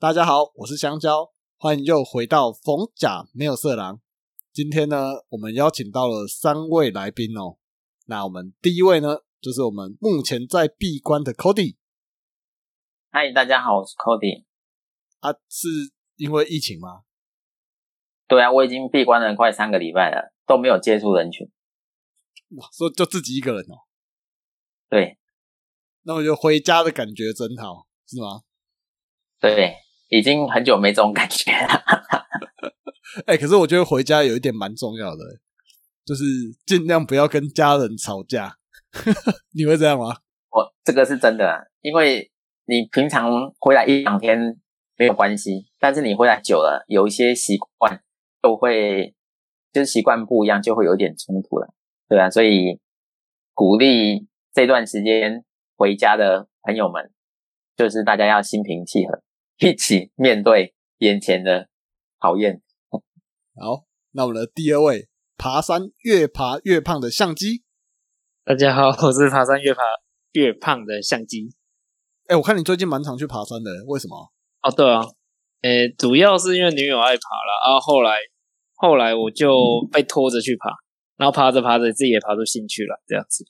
大家好，我是香蕉，欢迎又回到逢甲没有色狼。今天呢，我们邀请到了三位来宾哦。那我们第一位呢，就是我们目前在闭关的 Cody 嗨，大家好，我是 Cody。啊，是因为疫情吗？对啊，我已经闭关了快三个礼拜了，都没有接触人群。哇，说就自己一个人哦。对，那我就回家的感觉真好，是吗？对，已经很久没这种感觉了。哎、可是我觉得回家有一点蛮重要的，就是尽量不要跟家人吵架。你会这样吗？我这个是真的啊，因为你平常回来一两天没有关系，但是你回来久了，有一些习惯都会就是习惯不一样，就会有点冲突了。对啊，所以鼓励这段时间回家的朋友们，就是大家要心平气和，一起面对眼前的考验。好，那我们的第二位，爬山越爬越胖的相机。大家好，我是爬山越爬越胖的相机。哎、我看你最近蛮常去爬山的，为什么？哦，对啊，诶，主要是因为女友爱爬了，然后后来后来我就被拖着去爬，然后爬着爬着自己也爬出兴趣了，这样子。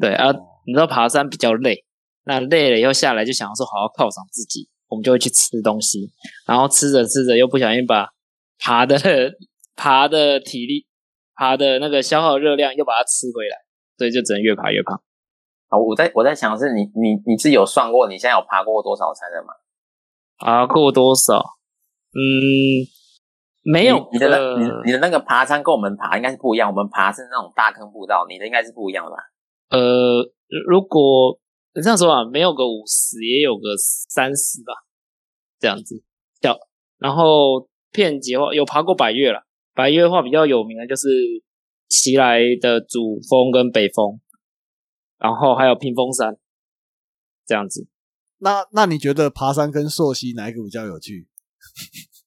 对啊，你知道爬山比较累，那累了以后下来就想要说好好犒赏自己，我们就会去吃东西，然后吃着吃着又不小心把爬的爬的体力爬的那个消耗热量又把它吃回来，所以就只能越爬越胖。啊，我在我在想的是你你你是有算过你现在有爬过多少山了吗？爬过多少？嗯，没有你你的那呃你你的那个爬山跟我们爬应该是不一样，我们爬是那种大坑步道，你的应该是不一样的吧？呃，如果这样说啊，没有个五十，也有个三十吧，这样子。小，然后片级的话，有爬过百越了。百越的话比较有名的就是奇来的主峰跟北峰，然后还有屏风山，这样子。那那你觉得爬山跟溯溪哪一个比较有趣？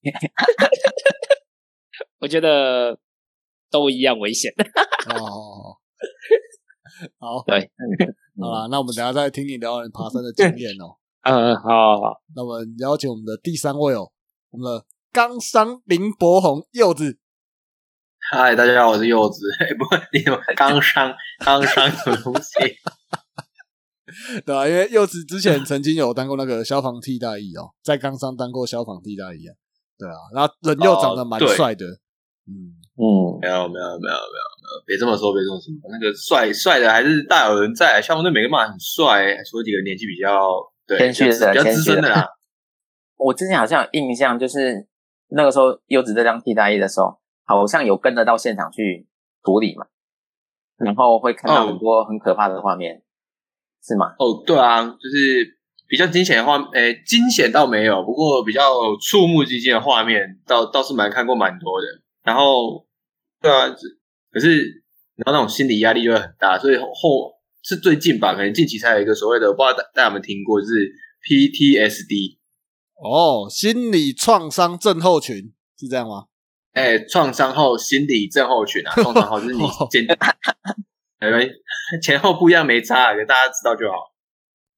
我觉得都一样危险。哦，好，对，好啦，那我们等下再听你聊你爬山的经验哦。嗯，好好好，那我们邀请我们的第三位哦，我们的冈山林柏宏柚子。嗨，大家好，我是柚子。哎，不，你怎么刚伤刚伤什么东西？对啊，因为柚子之前曾经有当过那个消防替代役哦，在冈山当过消防替代役啊。对啊，然后人又长得蛮帅的，嗯，嗯，没有，没有，没有，没有，没有，别这么说，别这么说。那个帅帅的还是大有人在，消防队每个嘛很帅，除了几个年纪比较对谦虚的比较资深的啦。我之前好像有印象，就是那个时候优子在当替代役的时候，好像有跟着到现场去处理嘛，然后会看到很多很可怕的画面，是吗？哦，对啊，就是比较惊险的画，诶，惊险倒没有，不过比较触目惊心的画面，倒倒是蛮看过蛮多的。然后，对啊，可是然后那种心理压力就会很大，所以后是最近吧，可能近期才有一个所谓的，我不知道大大家有没有听过，就是 PTSD，哦，心理创伤症候群是这样吗？哎，创伤后心理症候群啊，创伤后就是你简，呃，前后不一样没差，给大家知道就好。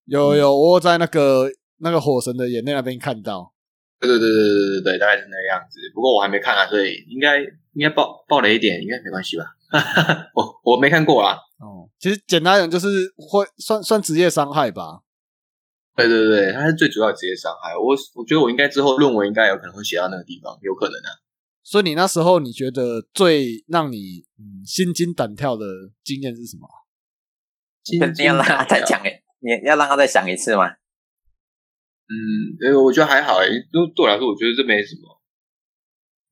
有有，我在那个那个火神的眼泪那边看到，对对对对对对对，大概是那个样子。不过我还没看啊，所以应该应该爆爆雷一点，应该没关系吧？我我没看过啊。哦，其实简单讲就是会算算职业伤害吧。对对对，它是最主要的职业伤害。我我觉得我应该之后论文应该有可能会写到那个地方，有可能啊。所以你那时候你觉得最让你嗯心惊胆跳的经验是什么？今你要让他再讲诶，你要让他再想一次吗？嗯，呃，我觉得还好诶，就对我来说，我觉得这没什么。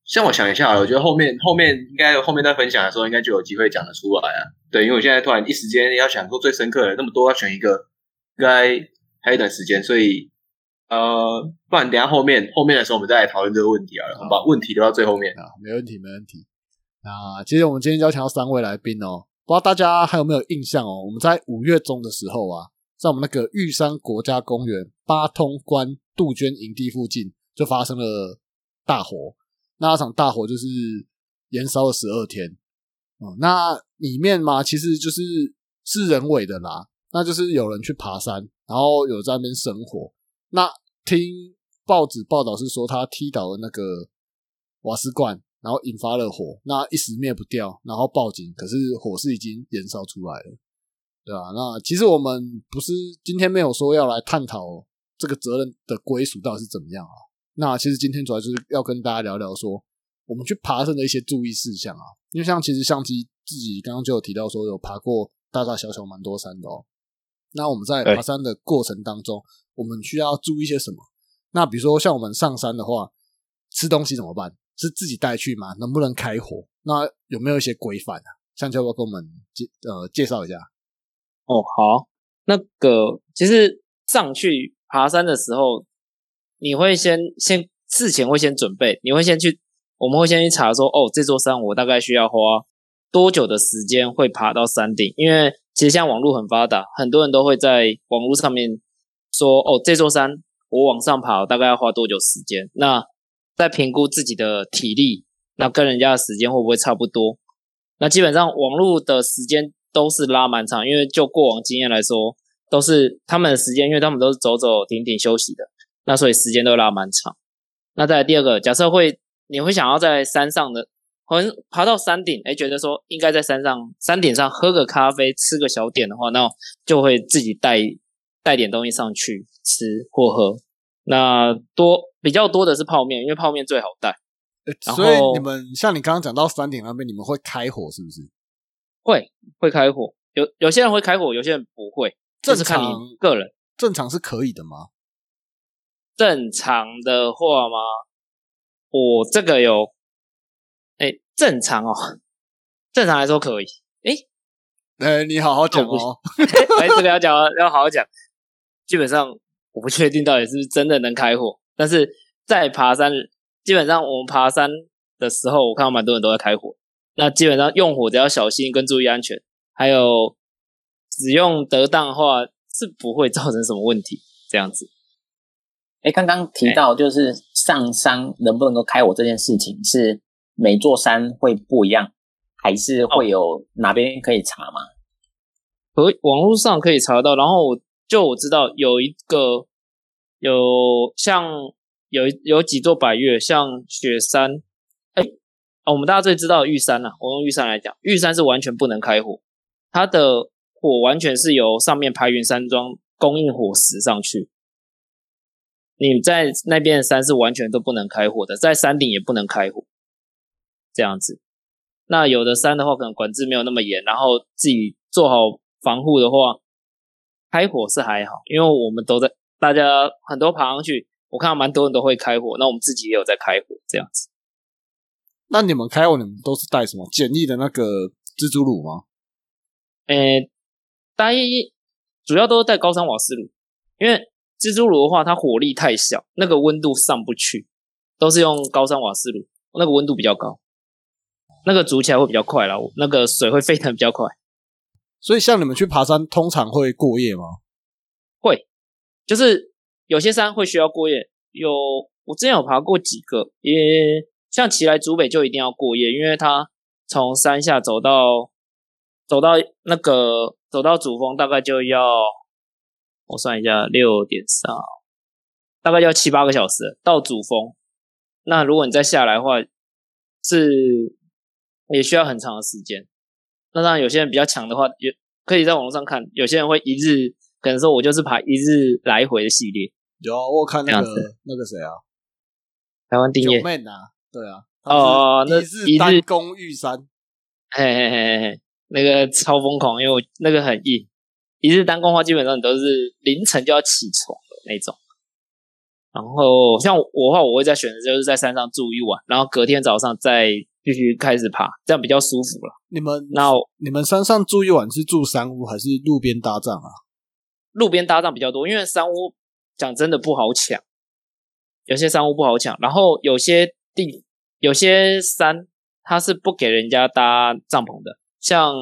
像我想一下我觉得后面后面应该后面在分享的时候，应该就有机会讲得出来啊。对，因为我现在突然一时间要想说最深刻的那么多，要选一个，应该还有一段时间，所以呃，不然等一下后面后面的时候我们再来讨论这个问题好了，我们把问题留到最后面。啊，没问题，没问题。那其实我们今天邀请到三位来宾哦，不知道大家还有没有印象哦？我们在五月中的时候啊，在我们那个玉山国家公园八通关杜鹃营地附近，就发生了大火。那场大火就是燃烧了十二天。哦、那里面嘛，其实就是是人为的啦。那就是有人去爬山，然后有在那边生火。那听报纸报道是说他踢倒了那个瓦斯罐，然后引发了火，那一时灭不掉，然后报警，可是火势已经燃烧出来了，对吧、那其实我们不是今天没有说要来探讨这个责任的归属到底是怎么样啊？那其实今天主要就是要跟大家聊聊说，我们去爬山的一些注意事项啊，因为像其实相机自己刚刚就有提到说有爬过大大小小蛮多山的哦。那我们在爬山的过程当中，我们需要注意些什么？那比如说像我们上山的话，吃东西怎么办？是自己带去吗？能不能开火？那有没有一些规范啊？像要不要跟我们介呃介绍一下？哦，好，那个其实上去爬山的时候，你会先先事前会先准备，你会先去，我们会先去查说，哦，这座山我大概需要花多久的时间会爬到山顶？因为其实现在网络很发达，很多人都会在网络上面说，哦，这座山我往上爬，大概要花多久时间？那再评估自己的体力，那跟人家的时间会不会差不多？那基本上网络的时间都是拉蛮长，因为就过往经验来说，都是他们的时间，因为他们都是走走停停休息的，那所以时间都拉蛮长。那再来第二个，假设会你会想要在山上的，可能爬到山顶，哎，觉得说应该在山上山顶上喝个咖啡，吃个小点的话，那就会自己带带点东西上去吃或喝。那多比较多的是泡面，因为泡面最好带。所以后你们像你刚刚讲到山顶那边，你们会开火是不是？会会开火，有有些人会开火，有些人不会，正常你个人。正常是可以的吗？正常的话吗？我这个有，哎，正常哦，正常来说可以。哎，呃，你好好讲哦。哎，这个要讲要好好讲。基本上我不确定到底是不是真的能开火，但是在爬山，基本上我们爬山的时候，我看到蛮多人都在开火。那基本上用火只要小心跟注意安全，还有使用得当的话，是不会造成什么问题。这样子，哎，刚刚提到就是上山能不能够开火这件事情，是每座山会不一样，还是会有哪边可以查吗？可网络上可以查到。然后我就我知道有一个有像有有几座百岳，像雪山，哎、啊我们大家最知道的玉山呐、我用玉山来讲，玉山是完全不能开火，它的火完全是由上面排云山庄供应火石上去。你在那边的山是完全都不能开火的，在山顶也不能开火，这样子。那有的山的话，可能管制没有那么严，然后自己做好防护的话，开火是还好，因为我们都在，大家很多爬上去，我看到蛮多人都会开火，那我们自己也有在开火，这样子。那你们开火，你们都是带什么简易的那个蜘蛛乳吗？诶，大一主要都是带高山瓦斯炉，因为蜘蛛炉的话，它火力太小，那个温度上不去，都是用高山瓦斯炉，那个温度比较高，那个煮起来会比较快啦，那个水会沸腾比较快。所以像你们去爬山，通常会过夜吗？会，就是有些山会需要过夜。有我之前有爬过几个，也像奇来竹北就一定要过夜，因为它从山下走到走到那个走到主峰大概就要我算一下六点三，大概要七八个小时到主峰。那如果你再下来的话，是也需要很长的时间。那当然，有些人比较强的话，也可以在网络上看。有些人会一日，可能说我就是爬一日来回的系列。有啊，我看那个那个谁啊，台湾定业，九妹啊，对啊，哦那是一日一日单攻玉山，嘿嘿嘿嘿嘿，那个超疯狂，因为我那个很硬。一日单工的话，基本上你都是凌晨就要起床的那种。然后像我的话，我会在选择就是在山上住一晚，然后隔天早上再继续开始爬，这样比较舒服了。你们那你们山上住一晚是住山屋还是路边搭帐啊？路边搭帐比较多，因为山屋讲真的不好抢，有些山屋不好抢，然后有些地有些山它是不给人家搭帐篷的，像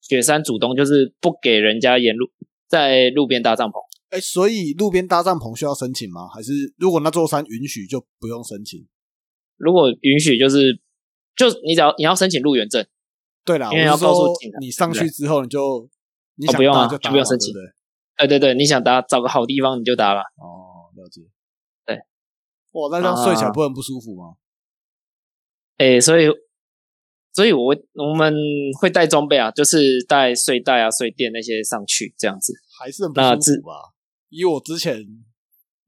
雪山主东就是不给人家沿路在路边搭帐篷，哎，所以路边搭帐篷需要申请吗？还是如果那座山允许就不用申请？如果允许就是就你只要你要申请入园证，对啦，因为要告诉你上去之后你就你想哦不用啊就就不用申请对对？对对对，你想搭找个好地方你就搭了。哦，了解。对哇，那这样睡起来不很不舒服吗？哎，所以，所以我我们会带装备啊，就是带睡袋啊、睡垫那些上去，这样子。还是很不舒服吧？以我之前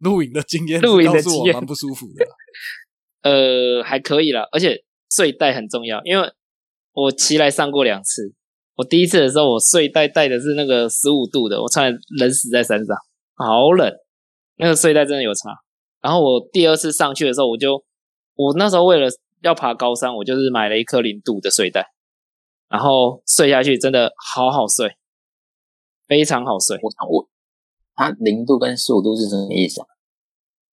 露营的经验，露营的经验蛮不舒服的。呃，还可以啦，而且睡袋很重要，因为我骑来上过两次。我第一次的时候，我睡袋带的是那个十五度的，我差点冷死在山上，好冷。那个睡袋真的有差。然后我第二次上去的时候，我就我那时候为了要爬高山，我就是买了一颗零度的睡袋，然后睡下去真的好好睡，非常好睡。我我它零度跟十五度是什么意思啊？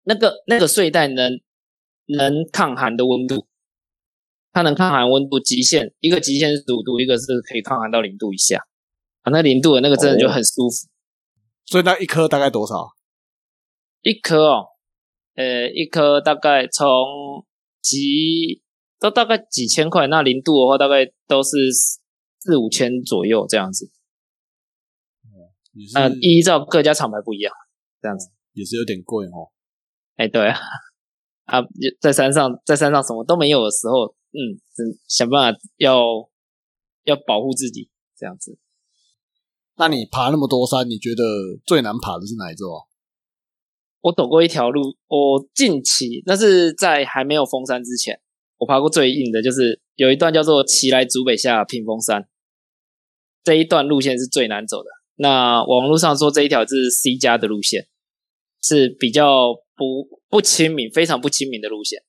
那个那个睡袋能能抗寒的温度。它能抗寒温度极限，一个极限是十五度，一个是可以抗寒到零度以下。啊，那零度的那个真的就很舒服。所以那一颗大概多少？一颗哦，呃，一颗大概从几都大概几千块。那零度的话，大概都是四五千左右这样子。嗯，依照各家厂牌不一样，这样子也是有点贵哦。哎，对啊，啊，在山上，在山上什么都没有的时候。嗯，想办法要要保护自己这样子。那你爬那么多山，你觉得最难爬的是哪一座？我走过一条路，我近期那是在还没有封山之前，我爬过最硬的就是有一段叫做“奇来竹北下屏风山”，这一段路线是最难走的。那网络上说这一条是 C 加的路线，是比较不不亲民，非常不亲民的路线。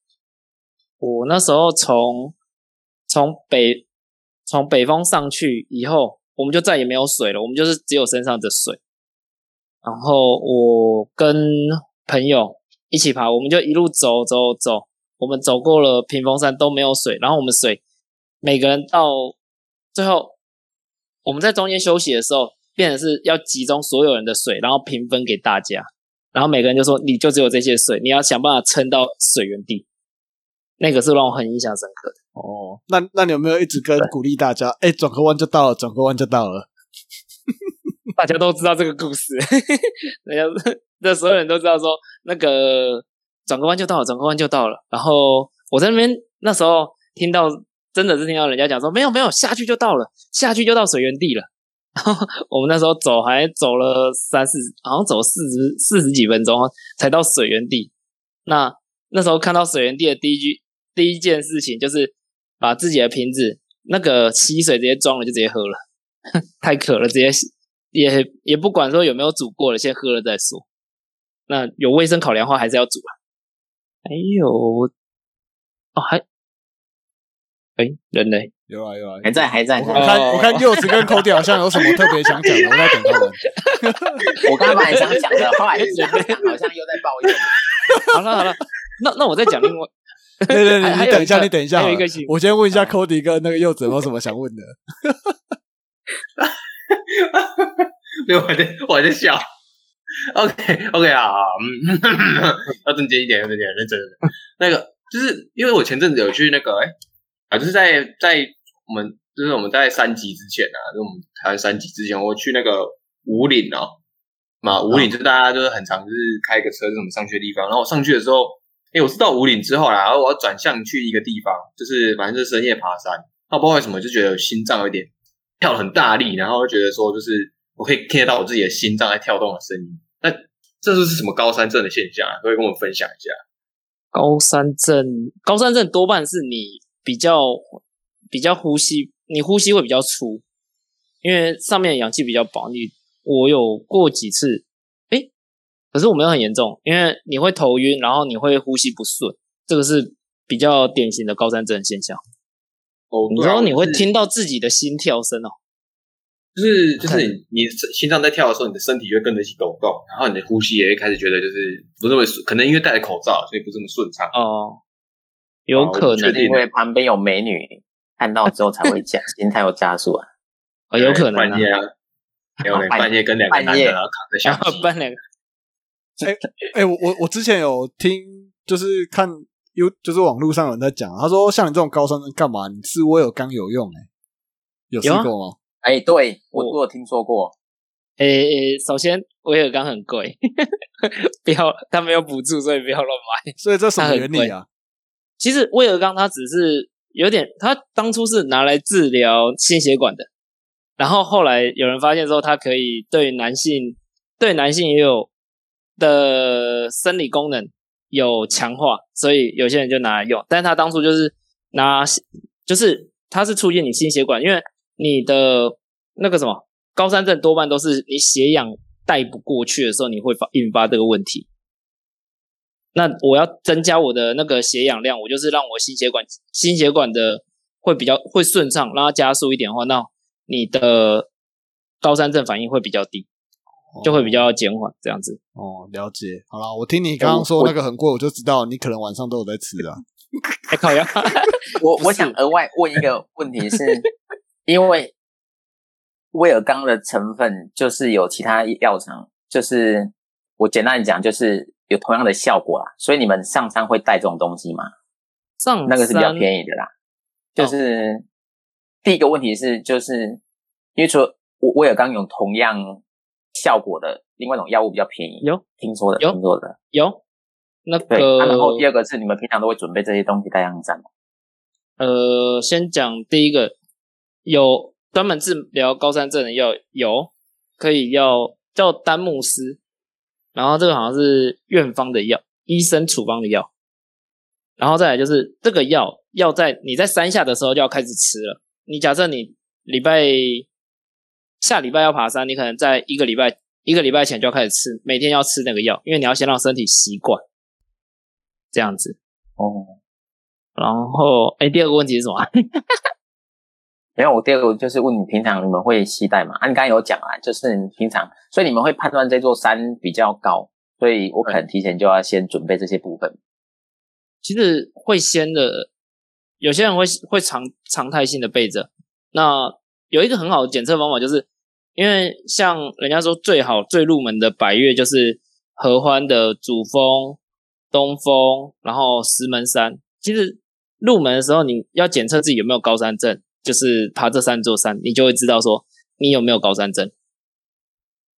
我那时候从从北从北方上去以后，我们就再也没有水了，我们就是只有身上的水。然后我跟朋友一起爬，我们就一路走走走，我们走过了屏风山都没有水。然后我们水每个人到最后，我们在中间休息的时候，变成是要集中所有人的水，然后平分给大家。然后每个人就说：“你就只有这些水，你要想办法撑到水源地。” 那个是让我很印象深刻的哦。那那你有没有一直跟鼓励大家？哎，转个弯就到了，转个弯就到了。大家都知道这个故事，人家那所有人都知道说，那个转个弯就到了，转个弯就到了。然后我在那边那时候听到，真的是听到人家讲说，没有没有，下去就到了，下去就到水源地了。然后我们那时候走还走了三四，好像走四十四十几分钟才到水源地。那那时候看到水源地的第一句。第一件事情就是把自己的瓶子那个溪水直接装了就直接喝了，太渴了直接也也不管说有没有煮过了，先喝了再说。那有卫生考量的话还是要煮啊。还有哦还哎人呢？有啊有啊还在还在。我看我看柚子跟 Cody 好像有什么特别想讲的，我在等他们。我刚刚本来想讲的，后来觉得好像又在抱怨。好了好了，那那我再讲另外。对对对，你等一下，你等一下，我先问一下 Cody 跟那个柚子有没有什么想问的？没有，我在我在笑。OK OK 啊，嗯 要正经一点，要正经认真。那个就是因为我前阵子有去那个哎啊，就是在在我们就是我们在三级之前啊，就我们台湾三级之前，我去那个五岭哦，嘛五岭就是大家就是很常就是开个车这种上去的地方，然后我上去的时候。哎，我是到五岭之后啦，然后我要转向去一个地方，就是反正是深夜爬山，那不知道为什么就觉得心脏有点跳很大力，然后觉得说就是我可以听得到我自己的心脏在跳动的声音。那这就是什么高山症的现象？啊可以跟我分享一下？高山症，高山症多半是你比较比较呼吸，你呼吸会比较粗，因为上面氧气比较薄。你我有过几次。可是我没有很严重，因为你会头晕，然后你会呼吸不顺，这个是比较典型的高山症现象。哦，然后你会听到自己的心跳声哦，就是就是你你心脏在跳的时候，你的身体就会跟着一起抖动，然后你的呼吸也会开始觉得就是不那么顺，可能因为戴了口罩，所以不这么顺畅。哦，有可能因为旁边有美女看到之后才会加心跳有加速啊。哦，有可能半夜啊，有半夜跟两个男的然后扛着相机，半两个。哎哎，我我我之前有听，就是看有就是网络上有人在讲，他说像你这种高三生干嘛？你吃威尔刚有用哎，有试过吗？哎，对我我有听说过。诶、首先威尔刚很贵，不要他没有补助，所以不要乱买。所以这什么原理啊？其实威尔刚它只是有点，它当初是拿来治疗心血管的，然后后来有人发现说它可以对男性对男性也有的生理功能有强化，所以有些人就拿来用。但是它当初就是拿，就是它是促进你心血管，因为你的那个什么高山症多半都是你血氧带不过去的时候，你会发引发这个问题。那我要增加我的那个血氧量，我就是让我心血管心血管的会比较会顺畅，让它加速一点的话，那你的高山症反应会比较低，就会比较减缓这样子。哦，了解。好了，我听你刚刚说那个很贵，我就知道你可能晚上都有在吃啊。哎、靠呀！我我想额外问一个问题是，因为威尔刚的成分就是有其他药厂，就是我简单地讲就是有同样的效果啦，所以你们上山会带这种东西吗？上那个是比较便宜的啦。就是、第一个问题是，就是因为除了威威尔刚有同样效果的另外一种药物比较便宜，有听说的，有听说的。有那对、个，啊然后第二个是你们平常都会准备这些东西带上山吗？呃，先讲第一个，有专门治疗高山症的药，有可以药叫丹木斯，然后这个好像是院方的药，医生处方的药，然后再来就是这个药要在你在山下的时候就要开始吃了。你假设你礼拜下礼拜要爬山，你可能在一个礼拜一个礼拜前就要开始吃，每天要吃那个药，因为你要先让身体习惯，这样子。哦，然后，哎，第二个问题是什么？没有，我第二个就是问你，平常你们会携带吗？啊，你刚才有讲啊，就是你平常，所以你们会判断这座山比较高，所以我可能提前就要先准备这些部分。其实会先的，有些人会会常常态性的备着。那有一个很好的检测方法，就是因为像人家说最好最入门的百越就是合欢的主峰、东峰，然后石门山。其实入门的时候，你要检测自己有没有高山症，就是爬这三座山，你就会知道说你有没有高山症。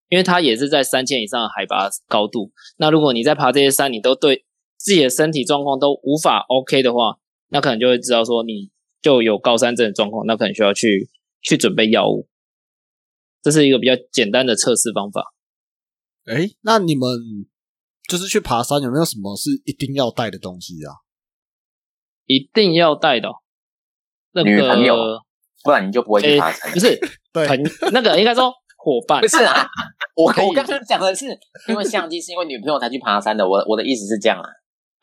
因为它也是在三千以上的海拔高度。那如果你在爬这些山，你都对自己的身体状况都无法 OK 的话，那可能就会知道说你就有高山症的状况，那可能需要去去准备药物。这是一个比较简单的测试方法。哎，那你们就是去爬山，有没有什么是一定要带的东西啊？一定要带的哦、那女朋友不然你就不会去爬山。不是 对朋那个应该说伙伴不是啊，我可以我刚刚讲的是因为相机是因为女朋友才去爬山的，我我的意思是这样啊。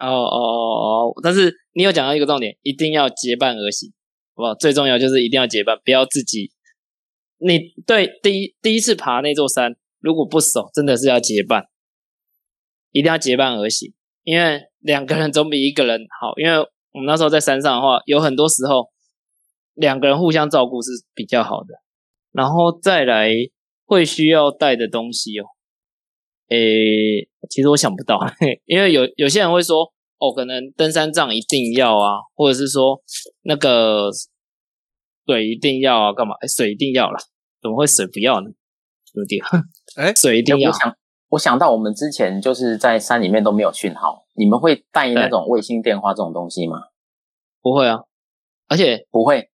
哦哦哦哦，但是你有讲到一个重点，一定要结伴而行，好不？最重要就是一定要结伴，不要自己。你对第一第一次爬那座山，如果不熟，真的是要结伴，一定要结伴而行，因为两个人总比一个人好。因为我们那时候在山上的话，有很多时候两个人互相照顾是比较好的。然后再来会需要带的东西哦，诶，其实我想不到，因为有有些人会说，哦，可能登山杖一定要啊，或者是说那个水一定要啊，干嘛？诶水一定要啦，怎么会水不要呢？有点，哎水一定要我。想我想到我们之前就是在山里面都没有讯号，你们会带那种卫星电话这种东西吗？不会啊，而且不会，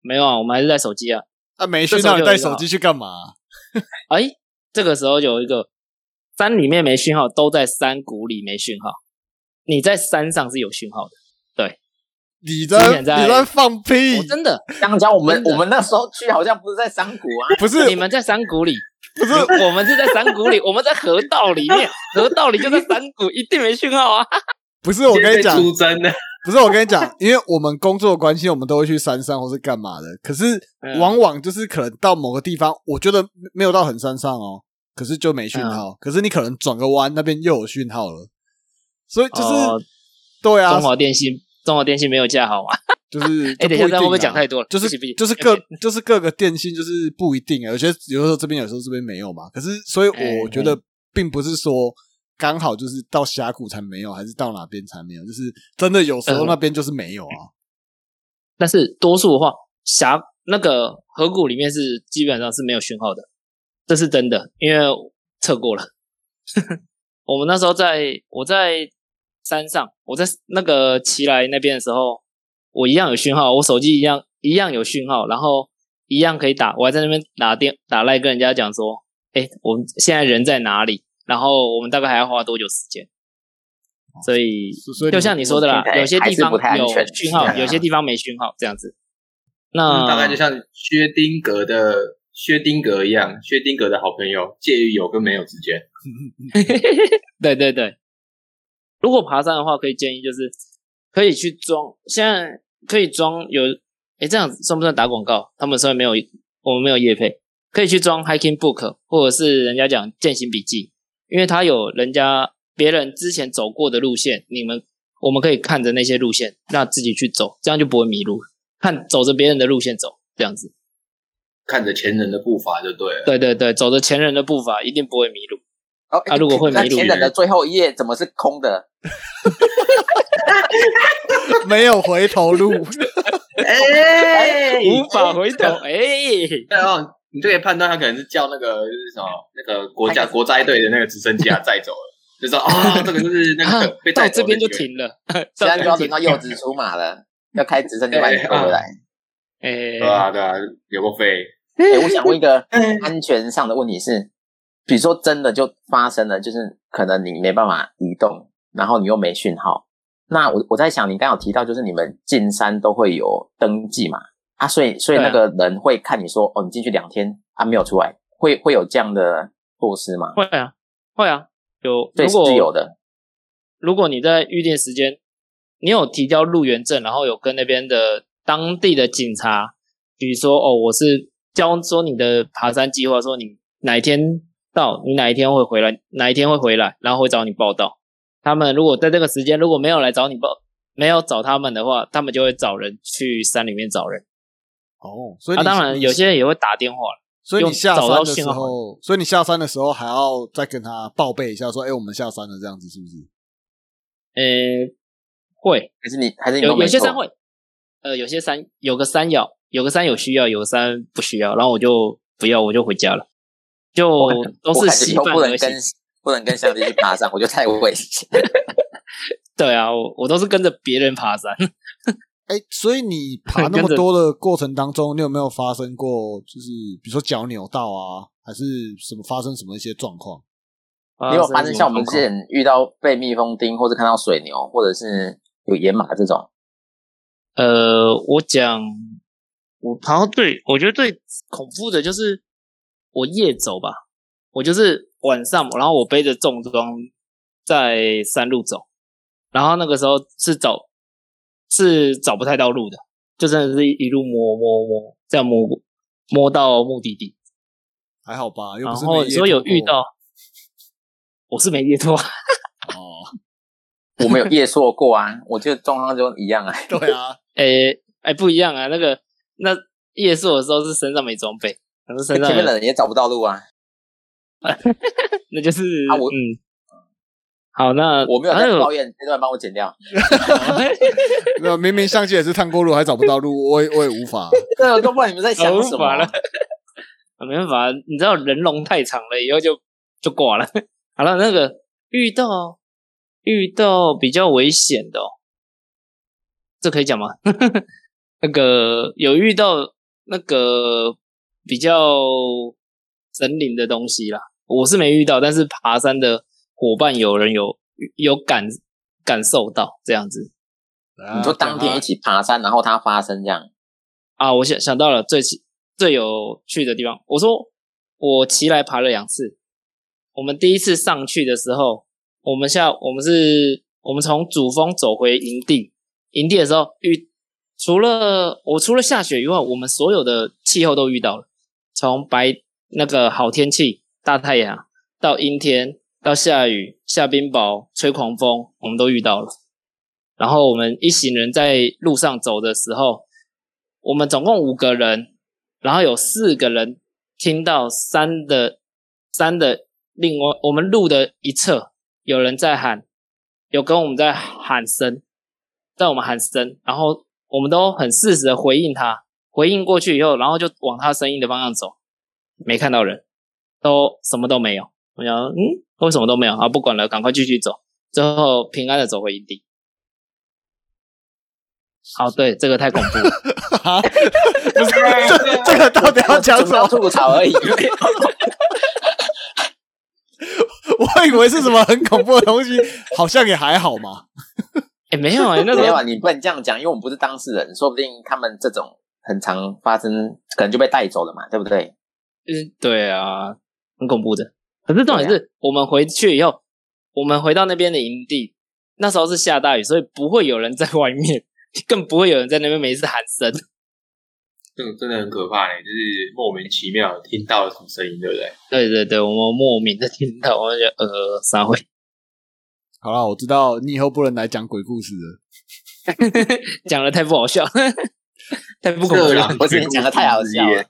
没有啊，我们还是带手机啊。啊，没讯号，带手机去干嘛啊？哎，这个时候有一个山里面没讯号，都在山谷里没讯号。你在山上是有讯号的，对。你在在你在放屁。我？真的？刚讲我们我们那时候去好像不是在山谷啊，不是。你们在山谷里，不是，我们是在山谷里，我们在河道里面，河道里就在山谷，一定没讯号啊。不是，我跟你讲，出征的，不是我跟你讲，因为我们工作关系，我们都会去山上或是干嘛的。可是嗯。往往就是可能到某个地方，我觉得没有到很山上哦，可是就没讯嗯。号。可是你可能转个弯，那边又有讯号了。所以就是、哦对啊中，华电信，中华电信没有架好嘛？就是 哎，等一下，这样会不会就不一定啊讲太多了？就是就是各 就是各个电信就是不一定啊，有些有时候这边有时候这边没有嘛。可是所以哎我觉得并不是说刚好就是到峡谷才没有，还是到哪边才没有，就是真的有时候嗯那边就是没有啊。但是多数的话，峡那个河谷里面是基本上是没有讯号的，这是真的，因为测过了。我们那时候在我在山上，我在那个奇来那边的时候，我一样有讯号，我手机一样一样有讯号，然后一样可以打，我还在那边打电打赖跟人家讲说，哎，我们现在人在哪里？然后我们大概还要花多久时间？所以所以就像你说的啦有些地方有讯号，有些地方没讯号，这样子。就是那大概就像薛丁格的薛丁格一样，薛丁格的好朋友介于有跟没有之间。对 对对，如果爬山的话，可以建议就是可以去装，现在可以装有，哎，这样子算不算打广告？他们虽然没有，我们没有业配，可以去装 hiking book，或者是人家讲践行笔记，因为它有人家别人之前走过的路线，你们我们可以看着那些路线，那自己去走，这样就不会迷路。看走着别人的路线走，这样子，看着前人的步伐就对了。对对对，走着前人的步伐，一定不会迷路。哦，啊如果会迷路前人的最后一页怎么是空的？没有回头路，哎。无法回头，哎、对哦，你就可以判断他可能是叫那个就是什么那个国家国灾队的那个直升机啊载走了，就说 啊，这个就是那啊个被到载走这边就。停了，现在就要停到柚子出马了，要开直升机把你拖回来。哎、对啊，对啊，有个飞。哎，我想问一个安全上的问题是，比如说真的就发生了，就是可能你没办法移动，然后你又没讯号。那我我在想，你刚刚有提到，就是你们进山都会有登记嘛？啊，所以所以那个人会看你说，哦，你进去两天啊没有出来，会会有这样的措施吗？会啊，会啊，有。对，如果是有的。如果你在预定时间，你有提交入园证，然后有跟那边的当地的警察，比如说哦，我是交说你的爬山计划，说你哪一天到，你哪一天会回来，哪一天会回来，然后会找你报道。他们如果在这个时间如果没有来找你报，没有找他们的话，他们就会找人去山里面找人。哦，所以啊，当然有些人也会打电话。所以你下山的时候，所以你下山的时候还要再跟他报备一下，说，哎，我们下山了，这样子是不是？呃，会还是你还是你有有些山会，呃，有些山有个山要，有个山有需要，有个山不需要，然后我就不要，我就回家了，就都是习惯而行不能跟。相机去爬山，我觉得太危险。对啊，我我都是跟着别人爬山。哎，所以你爬那么多的过程当中，你有没有发生过，就是比如说脚扭到啊，还是什么发生什么一些状况？你有发生像我们之前遇到被蜜蜂叮，或者看到水牛，或者是有野马这种？呃，我讲，我爬到最，我觉得最恐怖的就是我夜走吧，我就是晚上，然后我背着重装在山路走，然后那个时候是走是找不太到路的，就真的是一路摸摸摸，这样摸摸到目的地。还好吧，又然不是没后你说有遇到，我是没夜拖，过哦，我没有夜宿过啊，我觉得状况就一样啊。对啊，诶诶不一样啊，那个那夜宿的时候是身上没装备，可是身上前面有的人也找不到路啊。那就是啊我嗯，好，那我没有在抱怨，这段帮我剪掉。没有明明相机也是探过路，还找不到路，我也我也无法。对，我都不知道你们在想什么法。了，啊没办法，你知道人龙太长了，以后就就挂了。好了，那个遇到遇到比较危险的、哦，这可以讲吗？那个有遇到那个比较神灵的东西啦，我是没遇到，但是爬山的伙伴有人有有感感受到这样子你说当天一起爬山，然后它发生这样，啊。我想想到了最最有趣的地方，我说我骑来爬了两次。我们第一次上去的时候，我们下我们是我们从主峰走回营地，营地的时候遇除了我除了下雪以外，我们所有的气候都遇到了，从白那个好天气大太阳到阴天到下雨下冰雹吹狂风，我们都遇到了。然后我们一行人在路上走的时候，我们总共五个人，然后有四个人听到山的山的另外我们路的一侧有人在喊，有跟我们在喊声，在我们喊声，然后我们都很适时的回应他，回应过去以后，然后就往他声音的方向走，没看到人，都什么都没有。我想，嗯，为什么都没有？啊，不管了，赶快继续走。最后平安的走回营地。好，对，这个太恐怖了。啊，不是这这个到底要讲什么？吐槽而已。我以为是什么很恐怖的东西，好像也还好嘛。哎，没有哎，那没有啊，你不能这样讲，因为我们不是当事人，说不定他们这种很常发生，可能就被带走了嘛，对不对？嗯，对啊，很恐怖的。可是重点是我们回去以后，我们回到那边的营地，那时候是下大雨，所以不会有人在外面，更不会有人在那边没事喊声。这种真的很可怕嘞，就是莫名其妙地听到了什么声音，对不对？对对对，我们莫名的听到，我就呃，撒回。好了，我知道你以后不能来讲鬼故事了。讲的太不好笑，太不恐怖了，不是你讲的太好笑了，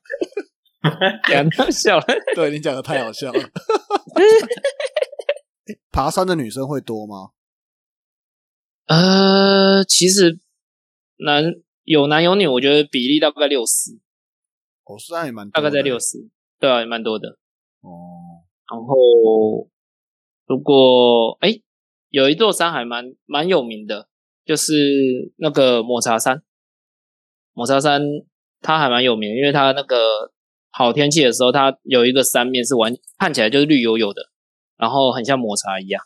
讲得太笑了。对你讲的太好笑了。爬山的女生会多吗？呃，其实男有男有女，我觉得比例大概六十，哦，虽然也蛮大概在六十，对啊，也蛮多的。哦。然后如果哎，有一座山还蛮蛮有名的，就是那个抹茶山。抹茶山它还蛮有名，因为它那个好天气的时候，它有一个山面是完看起来就是绿油油的，然后很像抹茶一样。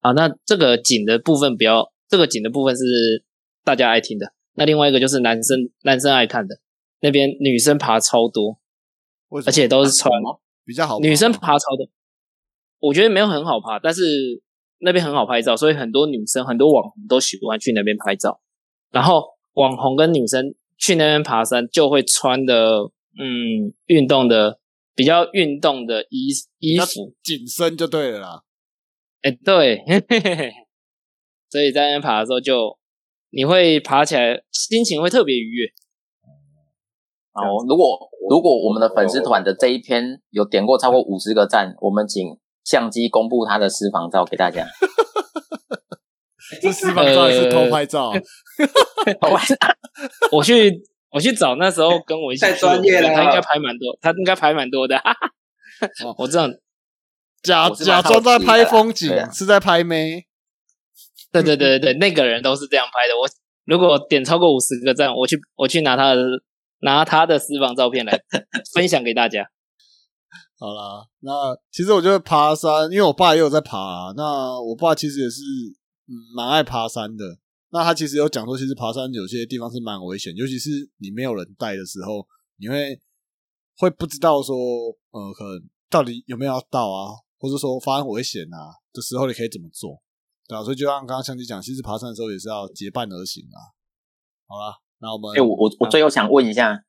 啊，那这个景的部分比较，这个景的部分是大家爱听的。那另外一个就是男生男生爱看的，那边女生爬超多，而且都是穿比较好。女生爬超多，我觉得没有很好爬，但是那边很好拍照，所以很多女生、很多网红都喜欢去那边拍照。然后网红跟女生去那边爬山，就会穿的嗯运动的比较运动的衣衣服，紧身就对了啦。哎，对，嘿嘿嘿嘿所以在那边爬的时候就，你会爬起来，心情会特别愉悦。哦，如果如果我们的粉丝团的这一篇有点过超过五十个赞，我们请相机公布他的私房照给大家。这私房照还是偷拍照？我去我去找那时候跟我一起太专业了他应该排蛮多，他应该排蛮多的。哈 哈哦我知道，假假装在拍风景啊，是在拍妹。对对对对对，那个人都是这样拍的。我如果点超过五十个赞，我去我去拿他的拿他的私房照片来 分享给大家。好啦，那其实我觉得爬山，因为我爸也有在爬、啊，那我爸其实也是嗯蛮爱爬山的。那他其实有讲说，其实爬山有些地方是蛮危险，尤其是你没有人带的时候，你会会不知道说，呃，可能到底有没有要到啊，或者说发生危险啊的时候，你可以怎么做？对啊，所以就像刚刚相机讲，其实爬山的时候也是要结伴而行啊。好啦，那我们哎、我我我最后想问一下，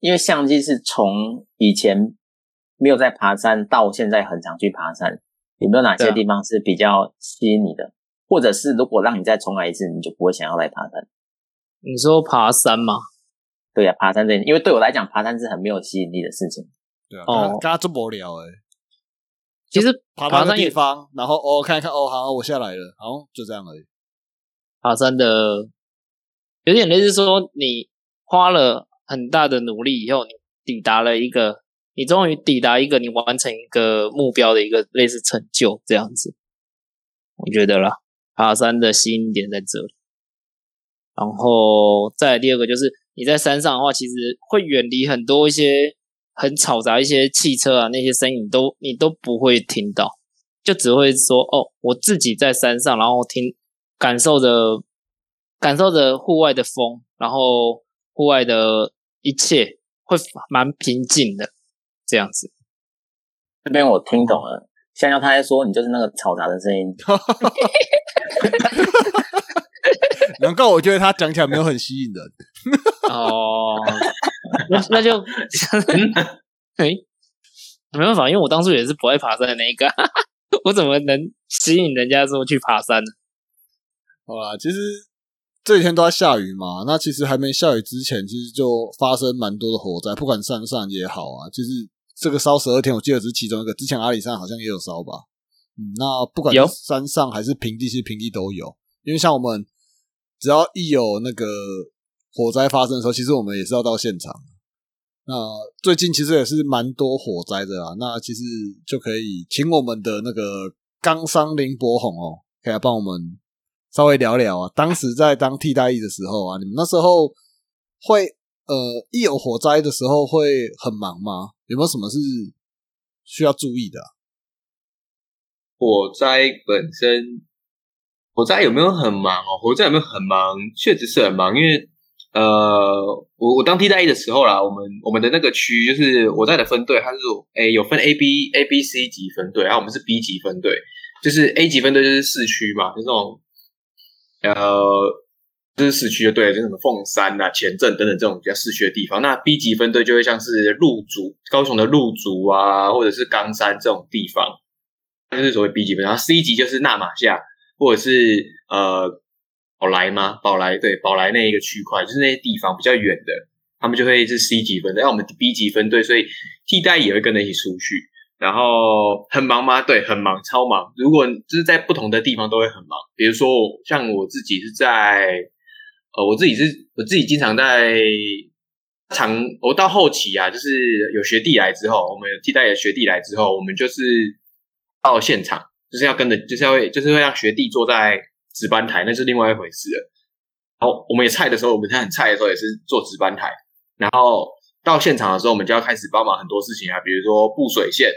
因为相机是从以前没有在爬山，到现在很常去爬山，有没有哪些地方是比较吸引你的？或者是如果让你再重来一次，你就不会想要来爬山？你说爬山吗？对呀、爬山这，因为对我来讲，爬山是很没有吸引力的事情。对啊，哦跟他跟他这么无聊哎、其实爬爬山也地方，然后哦看一看哦好，我下来了，好就这样而已。爬山的有点类似说，你花了很大的努力以后，你抵达了一个，你终于抵达一个你完成一个目标的一个类似成就这样子。我觉得啦，爬山的吸引点在这里。然后再来第二个就是你在山上的话，其实会远离很多一些很嘈杂一些汽车啊那些声音，都你都不会听到，就只会说哦，我自己在山上，然后听感受着感受着户外的风，然后户外的一切会蛮平静的这样子。这边我听懂了，香蕉他在说你就是那个嘈杂的声音，难怪我觉得他讲起来没有很吸引人。哦，那那就，哎，没办法，因为我当初也是不爱爬山的那一个，我怎么能吸引人家说去爬山呢？好啦，其实这几天都在下雨嘛，那其实还没下雨之前，其实就发生蛮多的火灾，不管山上也好啊，就是这个烧十二天，我记得只是其中一个，之前阿里山好像也有烧吧。嗯，那不管山上还是平地，其实平地都有，因为像我们只要一有那个火灾发生的时候，其实我们也是要到现场。那最近其实也是蛮多火灾的啦，那其实就可以请我们的那个冈商林博宏哦，可以来帮我们稍微聊聊啊。当时在当替代役的时候啊，你们那时候会呃一有火灾的时候会很忙吗？有没有什么是需要注意的、火灾本身，火灾有没有很忙哦？火灾有没有很忙？确实是很忙，因为呃，我我当替代役的时候啦，我们我们的那个区就是我在的分队，它是诶有分 A B A B C 级分队，然后我们是 B 级分队，就是 A 级分队就是市区嘛，就是那种呃就是市区就对，就是什么凤山啊、前镇等等这种比较市区的地方。那 B 级分队就会像是鹿竹、高雄的鹿竹啊，或者是冈山这种地方。就是所谓 B 级分，然后 C 级就是纳马夏或者是呃宝来吗？宝来对宝来那一个区块，就是那些地方比较远的，他们就会是 C 级分队，那我们 B 级分队，所以替代也会跟着一起出去。然后很忙吗？对，很忙，超忙。如果就是在不同的地方都会很忙，比如说像我自己是在呃，我自己是我自己经常在常，我到后期啊，就是有学弟来之后，我们有替代的学弟来之后，我们就是到现场，就是要跟着，就是要，就是会让学弟坐在值班台，那是另外一回事了。然后我们也菜的时候，我们很菜的时候也是坐值班台，然后到现场的时候，我们就要开始帮忙很多事情啊，比如说布水线，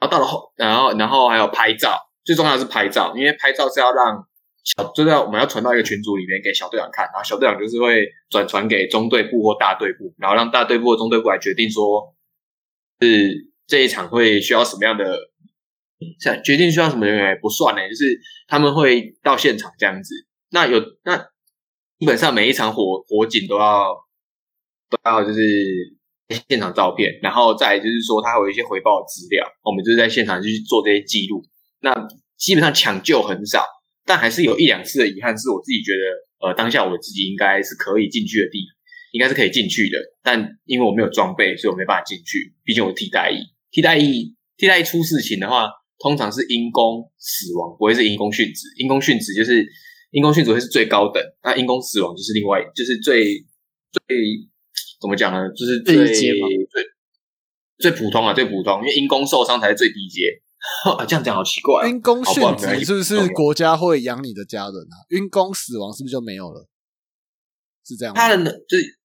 然后到了后，然后然后还有拍照，最重要是拍照，因为拍照是要让小，就是要我们要传到一个群组里面给小队长看，然后小队长就是会转传给中队部或大队部，然后让大队部或中队部来决定说，是这一场会需要什么样的，像决定需要什么人员不算呢，就是他们会到现场这样子。那有那基本上每一场火火警都要都要就是现场照片，然后再就是说他会有一些回报资料，我们就是在现场就去做这些记录。那基本上抢救很少，但还是有一两次的遗憾，是我自己觉得，呃，当下我自己应该是可以进去的地方，应该是可以进去的，但因为我没有装备，所以我没办法进去。毕竟我替代役，替代役，替代役出事情的话，通常是因公死亡，不会是因公殉职。因公殉职就是因公殉职会是最高等，那因公死亡就是另外，就是最最怎么讲呢？就是最最最普通啊，最普通，因为因公受伤才是最低阶。啊，这样讲好奇怪、啊。因公殉职是不是国家会养你的家人啊？因公死亡是不是就没有了？是这样吗？他的呢，就是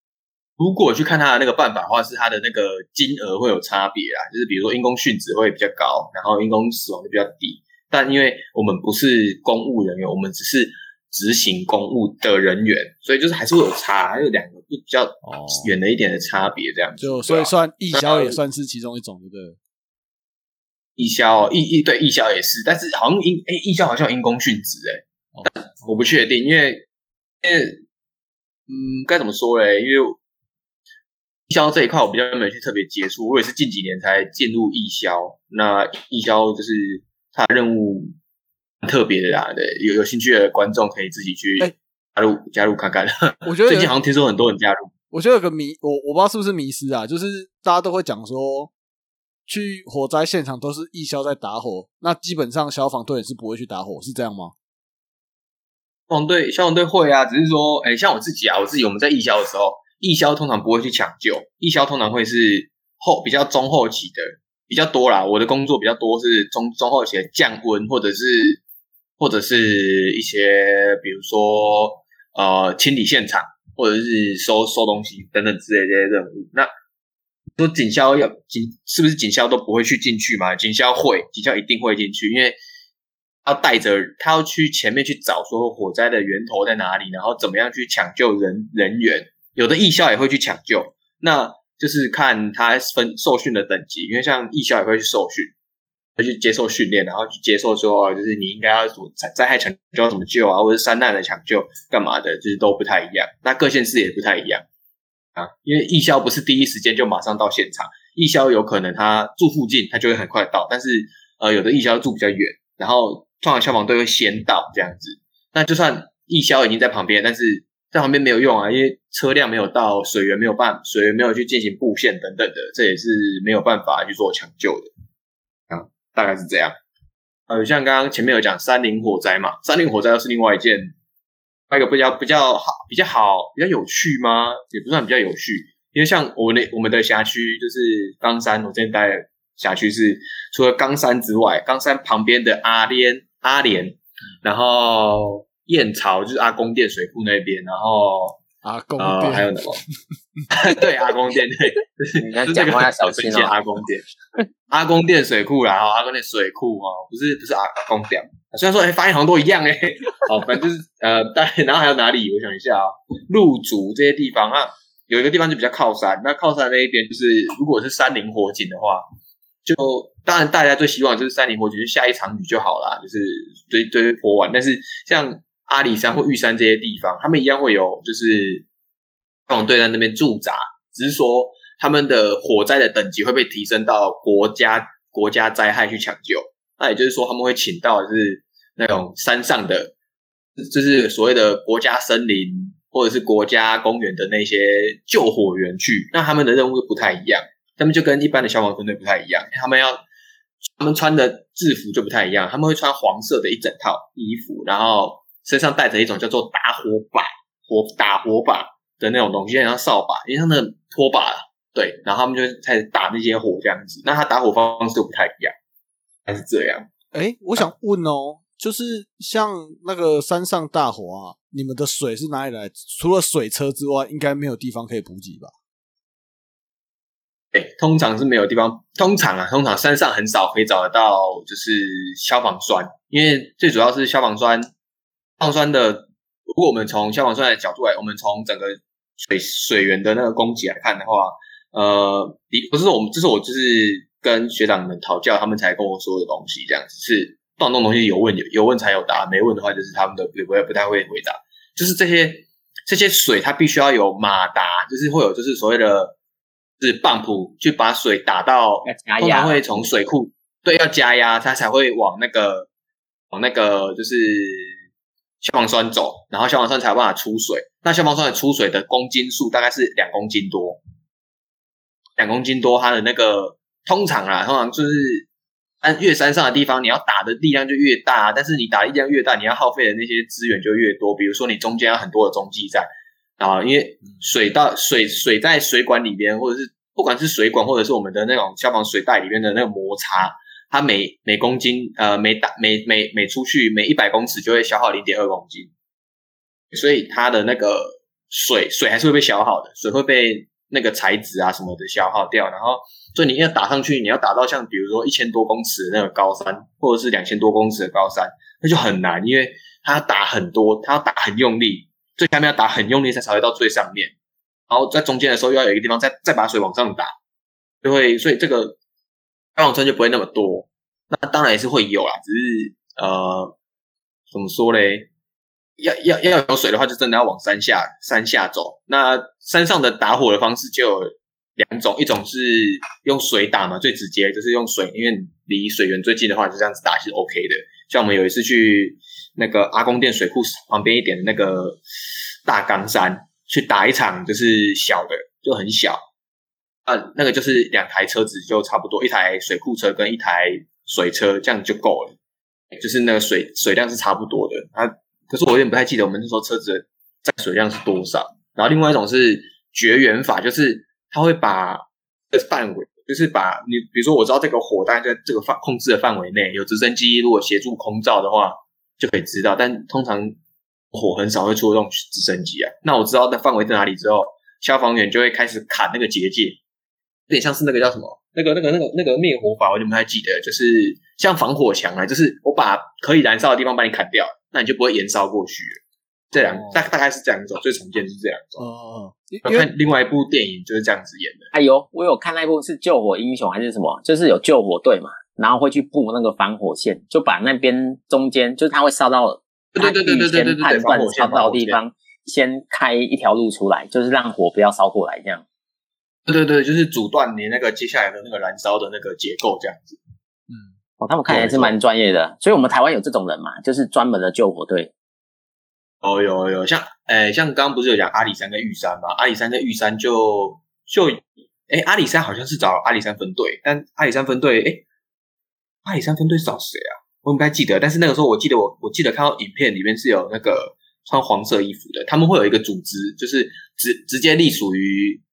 如果去看他的那个办法的话，是他的那个金额会有差别啊，就是比如说因公殉职会比较高，然后因公死亡就比较低。但因为我们不是公务人员，我们只是执行公务的人员，所以就是还是会有差，还有两个比较哦远的一点的差别，这样子。就所以算义消也算是其中一种，对不对？义消义义对义消也是，但是好像因诶义消好像因公殉职诶，哦但我不确定，因为因为嗯该怎么说嘞？因为义消这一块我比较没有去特别接触，我也是近几年才进入义消。那义消就是它的任务很特别的啦，对，有有兴趣的观众可以自己去哎加入、加入看看。我觉得 最近好像听说很多人加入，我觉得有个迷，我我不知道是不是迷失啊，就是大家都会讲说，去火灾现场都是义消在打火，那基本上消防队也是不会去打火，是这样吗？消防队消防队会啊，只是说，哎，像我自己啊，我自己我们在义消的时候，义消通常不会去抢救，义消通常会是后比较中后期的比较多啦。我的工作比较多是中中后期的降温，或者是或者是一些比如说呃清理现场，或者是收收东西等等之类这些任务。那说警消要警是不是警消都不会去进去嘛？警消会，警消一定会进去，因为要带着他要去前面去找说火灾的源头在哪里，然后怎么样去抢救人人员。有的义消也会去抢救，那就是看他分受训的等级，因为像义消也会去受训，会去接受训练，然后去接受说，就是你应该要怎么灾害抢救怎么救啊，或者是山难的抢救干嘛的，就是都不太一样。那各县市也不太一样啊，因为义消不是第一时间就马上到现场，义消有可能他住附近，他就会很快到，但是呃，有的义消住比较远，然后通常消防队会先到这样子。那就算义消已经在旁边，但是在旁边没有用啊，因为车辆没有到，水源没有办，水源没有去进行布线等等的，这也是没有办法去做抢救的啊，大概是这样。呃，像刚刚前面有讲山林火灾嘛，山林火灾又是另外一件，那个比较比较好、比较好、比较有趣吗？也不算比较有趣，因为像我们的我们的辖区就是冈山，我现在待辖区是除了冈山之外，冈山旁边的阿莲阿莲，然后燕巢就是阿公殿水库那边，然后阿公呃店还有什么？对，阿公店对，是你看就是这个讲话要小心哦很阿公店，阿公店水库啦，哈，阿公店水库哦，不是不是阿阿公店。虽然说哎，发音好像都一样哎，好，反正就是呃，当然，然后还有哪里？我想一下啊，鹿竹这些地方啊，有一个地方就比较靠山，那靠山那一边就是如果是山林火警的话，就当然大家最希望就是山林火警就下一场雨就好啦，就是堆堆火完。但是像阿里山或玉山这些地方，他们一样会有就是消防队在那边驻扎，只是说他们的火灾的等级会被提升到国家国家灾害去抢救。那也就是说，他们会请到就是那种山上的，就是所谓的国家森林或者是国家公园的那些救火员去。那他们的任务就不太一样，他们就跟一般的消防分队不太一样，他们要他们穿的制服就不太一样，他们会穿黄色的一整套衣服，然后身上带着一种叫做打火把、火打火把的那种东西，有点像扫把，有点像那个拖把啦。对，然后他们就开始打那些火这样子。那他打火方式不太一样，还是这样。哎，我想问哦，就是像那个山上大火啊，你们的水是哪里来？除了水车之外，应该没有地方可以补给吧？哎，通常是没有地方，通常啊，通常山上很少可以找得到，就是消防栓，因为最主要是消防栓，消防栓的，如果我们从消防栓的角度来，我们从整个水水源的那个供给来看的话，呃，你不是我们，这是我就是跟学长们讨教，他们才跟我说的东西，这样子是这种东西有问有有问才有答，没问的话就是他们的不不不太会回答，就是这些这些水它必须要有马达，就是会有就是所谓的。是泵浦去把水打到，要加压通常会从水库对要加压，它才会往那个往那个就是消防栓走，然后消防栓才有办法出水。那消防栓的出水的公斤数大概是两公斤多，两公斤多，它的那个通常啊，通常就是按越山上的地方，你要打的力量就越大，但是你打的力量越大，你要耗费的那些资源就越多。比如说你中间有很多的中继站。啊，因为水到水水在水管里边，或者是不管是水管，或者是我们的那种消防水袋里面的那个摩擦，它每每公斤呃每打每每每出去每一百公尺就会消耗零点二公斤，所以它的那个水水还是会被消耗的，水会被那个材质啊什么的消耗掉，然后所以你要打上去，你要打到像比如说一千多公尺的那个高山，或者是两千多公尺的高山，那就很难，因为它打很多，它要打很用力。最下面要打很用力才才会到最上面，然后在中间的时候又要有一个地方再再把水往上打，就会所以这个消防栓就不会那么多。那当然也是会有啦，只是呃怎么说嘞？要要要有水的话，就真的要往山下山下走。那山上的打火的方式就有两种，一种是用水打嘛，最直接就是用水，因为离水源最近的话，就这样子打是 OK 的。像我们有一次去那个阿公店水库旁边一点的那个大冈山去打一场，就是小的，就很小，啊，那个就是两台车子就差不多，一台水库车跟一台水车这样就够了，就是那个水水量是差不多的。啊，可是我有点不太记得我们那时候车子载水量是多少。然后另外一种是绝缘法，就是它会把范围。就是把你，比如说我知道这个火大概在这个范控制的范围内，有直升机如果协助空照的话，就可以知道。但通常火很少会出动直升机啊。那我知道那范围在哪里之后，消防员就会开始砍那个结界，有点像是那个叫什么，那个那个那个那个灭火法，我就不太记得，就是像防火墙啊，就是我把可以燃烧的地方把你砍掉，那你就不会延烧过去了。这两大大概是这样走，最常见是这样走。哦，我看另外一部电影就是这样子演的。哎呦，我有看那部是救火英雄还是什么？就是有救火队嘛，然后会去布那个防火线，就把那边中间就是它会烧到，对对对对对对对，判断烧到的地方，先开一条路出来，就是让火不要烧过来这样。对对对，就是阻断你那个接下来的那个燃烧的那个结构这样子。嗯，哦，他们看起来是蛮专业的，所以我们台湾有这种人嘛，就是专门的救火队。哦，有有，像，诶，像刚刚不是有讲阿里山跟玉山嘛？阿里山跟玉山就就，诶，阿里山好像是找阿里山分队，但阿里山分队，诶，阿里山分队找谁啊？我不太记得。但是那个时候，我记得我我记得看到影片里面是有那个穿黄色衣服的，他们会有一个组织，就是直直接隶属于好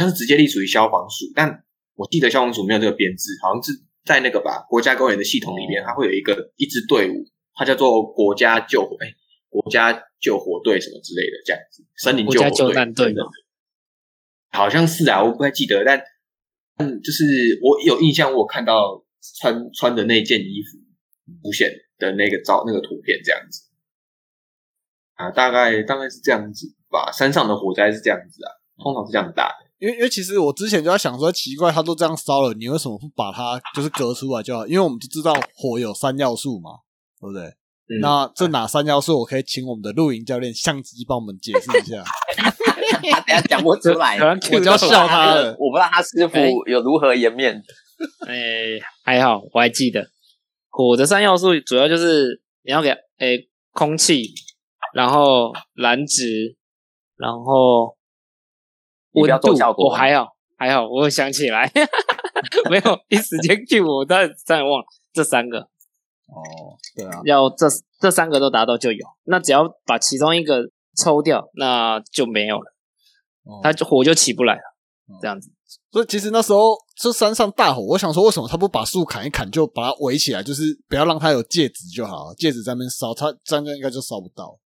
像是直接隶属于消防署，但我记得消防署没有这个编制，好像是在那个吧国家公园的系统里面，它会有一个一支队伍，它叫做国家救火，哎，国家救火队什么之类的这样子，森林救火队救难队嘛，好像是啊，我不太记得，但嗯，就是我有印象，我看到穿穿的那件衣服出现的那个照那个图片这样子啊，大概大概是这样子吧。山上的火灾是这样子啊，通常是这样打的。因为因为其实我之前就在想说，奇怪，他都这样烧了，你为什么不把它就是隔出来就好？因为我们就知道火有三要素嘛，对不对？嗯那这哪三要素？我可以请我们的露营教练相机帮我们解释一下。他等下讲不出来，可能我就要笑他了。我不知道他师傅哎有如何颜面。哎，还好，我还记得火的三要素主要就是你要给哎空气，然后燃脂，然后你不要。做效果我还好，还好，我有想起来，没有一时间 Q 我，但真的忘了这三个，哦，对啊，要这这三个都达到就有，那只要把其中一个抽掉，那就没有了，哦它就火就起不来了，这样子。所以其实那时候这山上大火，我想说，为什么他不把树砍一砍，就把它围起来，就是不要让它有戒指就好了，戒指在那边烧，它这样应该就烧不到。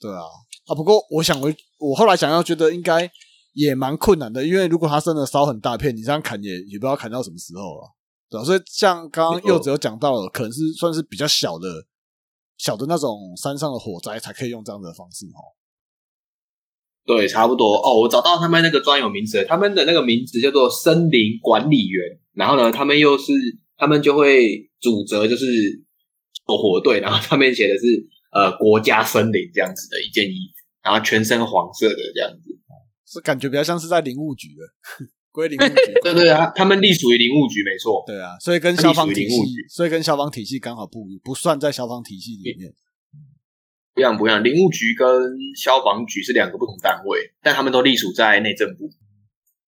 对啊，啊，不过我想我我后来想要觉得应该也蛮困难的，因为如果它真的烧很大片，你这样砍也也不知道砍到什么时候了。对啊，所以像刚刚柚子有讲到了，可能是算是比较小的小的那种山上的火灾才可以用这样的方式哦。对，差不多哦。我找到他们那个专有名词，他们的那个名字叫做森林管理员。然后呢，他们又是他们就会主责就是救火队，然后上面写的是呃国家森林这样子的一件衣服，然后全身黄色的这样子。是感觉比较像是在林务局的，归林务局。对对啊，他们隶属于林务局，没错。对啊，所以跟消防体系所以跟消防体系刚好不不算在消防体系里面。不一样不一样，林务局跟消防局是两个不同单位，但他们都隶属在内政部。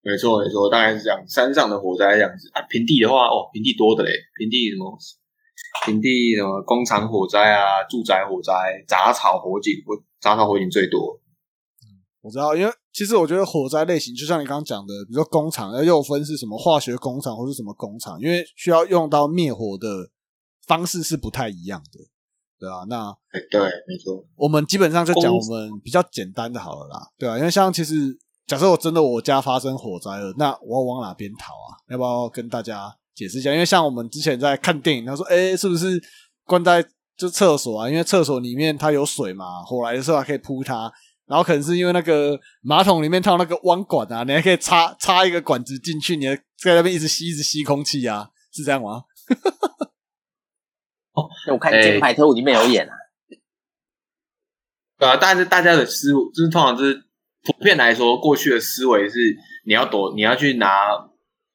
没错没错，大概是这样。山上的火灾这样子啊，平地的话哦，平地多的嘞，平地什么平地什么工厂火灾啊，住宅火灾、杂草火警，我杂草火警最多。我知道，因为其实我觉得火灾类型，就像你刚刚讲的，比如说工厂，又分是什么化学工厂或是什么工厂，因为需要用到灭火的方式是不太一样的，对啊，那哎，对，没错。我们基本上就讲我们比较简单的好了啦，对啊，因为像其实假设我真的我家发生火灾了，那我要往哪边逃啊？要不要跟大家解释一下？因为像我们之前在看电影，他说，哎、是不是关在就厕所啊？因为厕所里面它有水嘛，火来的时候还可以扑它。然后可能是因为那个马桶里面它有那个弯管啊，你还可以插插一个管子进去，你还在那边一直吸一直吸空气啊，是这样吗？哦我看哎《金牌特务》里面有演啊，对啊，但是大家的思路就是通常就是普遍来说，过去的思维是你要躲，你要去拿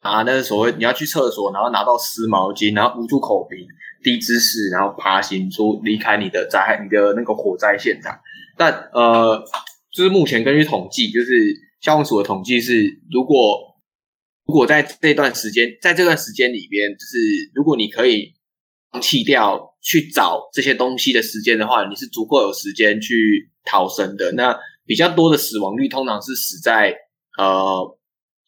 拿那个所谓你要去厕所，然后拿到湿毛巾，然后捂住口鼻，低姿势，然后爬行出离开你的灾害，你的那个火灾现场。但呃，就是目前根据统计，就是消防署的统计是，如果如果在这段时间，在这段时间里边，就是如果你可以放弃掉去找这些东西的时间的话，你是足够有时间去逃生的。那比较多的死亡率通常是死在呃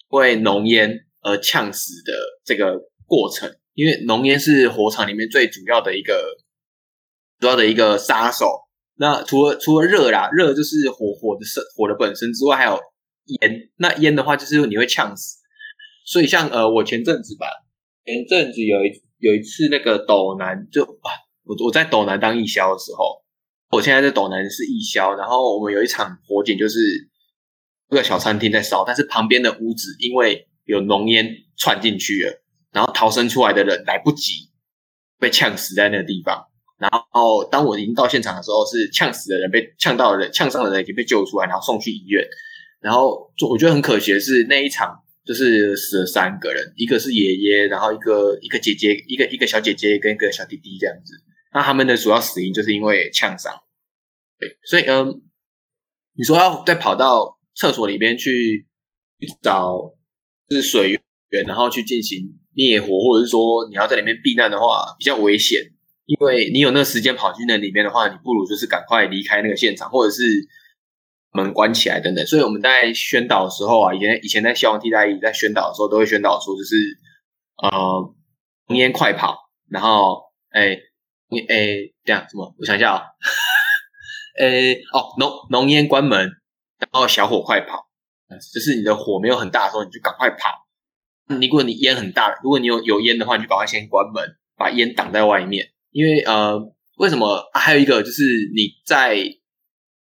为浓烟而呛死的这个过程，因为浓烟是火场里面最主要的一个主要的一个杀手。那除了除了热啦，热就是火火的生火的本身之外，还有烟。那烟的话，就是你会呛死。所以像呃，我前阵子吧，前阵子有一有一次那个斗南就啊，我我在斗南当义消的时候，我现在在斗南是义消，然后我们有一场火警，就是那个小餐厅在烧，但是旁边的屋子因为有浓烟窜进去了，然后逃生出来的人来不及，被呛死在那个地方。然后当我已经到现场的时候，是呛死的人被呛到的人，呛伤的人已经被救出来，然后送去医院。然后就我觉得很可惜的是，那一场就是死了三个人，一个是爷爷，然后一个一个姐姐，一个一个小姐姐跟一个小弟弟这样子。那他们的主要死因就是因为呛伤。对，所以嗯，你说要再跑到厕所里边去找就是水源，然后去进行灭火，或者是说你要在里面避难的话，比较危险。因为你有那个时间跑去那里面的话，你不如就是赶快离开那个现场，或者是门关起来等等。所以我们在宣导的时候啊，以前以前在消防替代役在宣导的时候，都会宣导说，就是呃浓烟快跑，然后哎你哎这样什么？我想一下啊、诶 哦浓浓烟关门，然后小火快跑，就是你的火没有很大的时候，你就赶快跑。如果你烟很大，如果你有有烟的话，你就赶快先关门，把烟挡在外面。因为呃，为什么、还有一个就是你在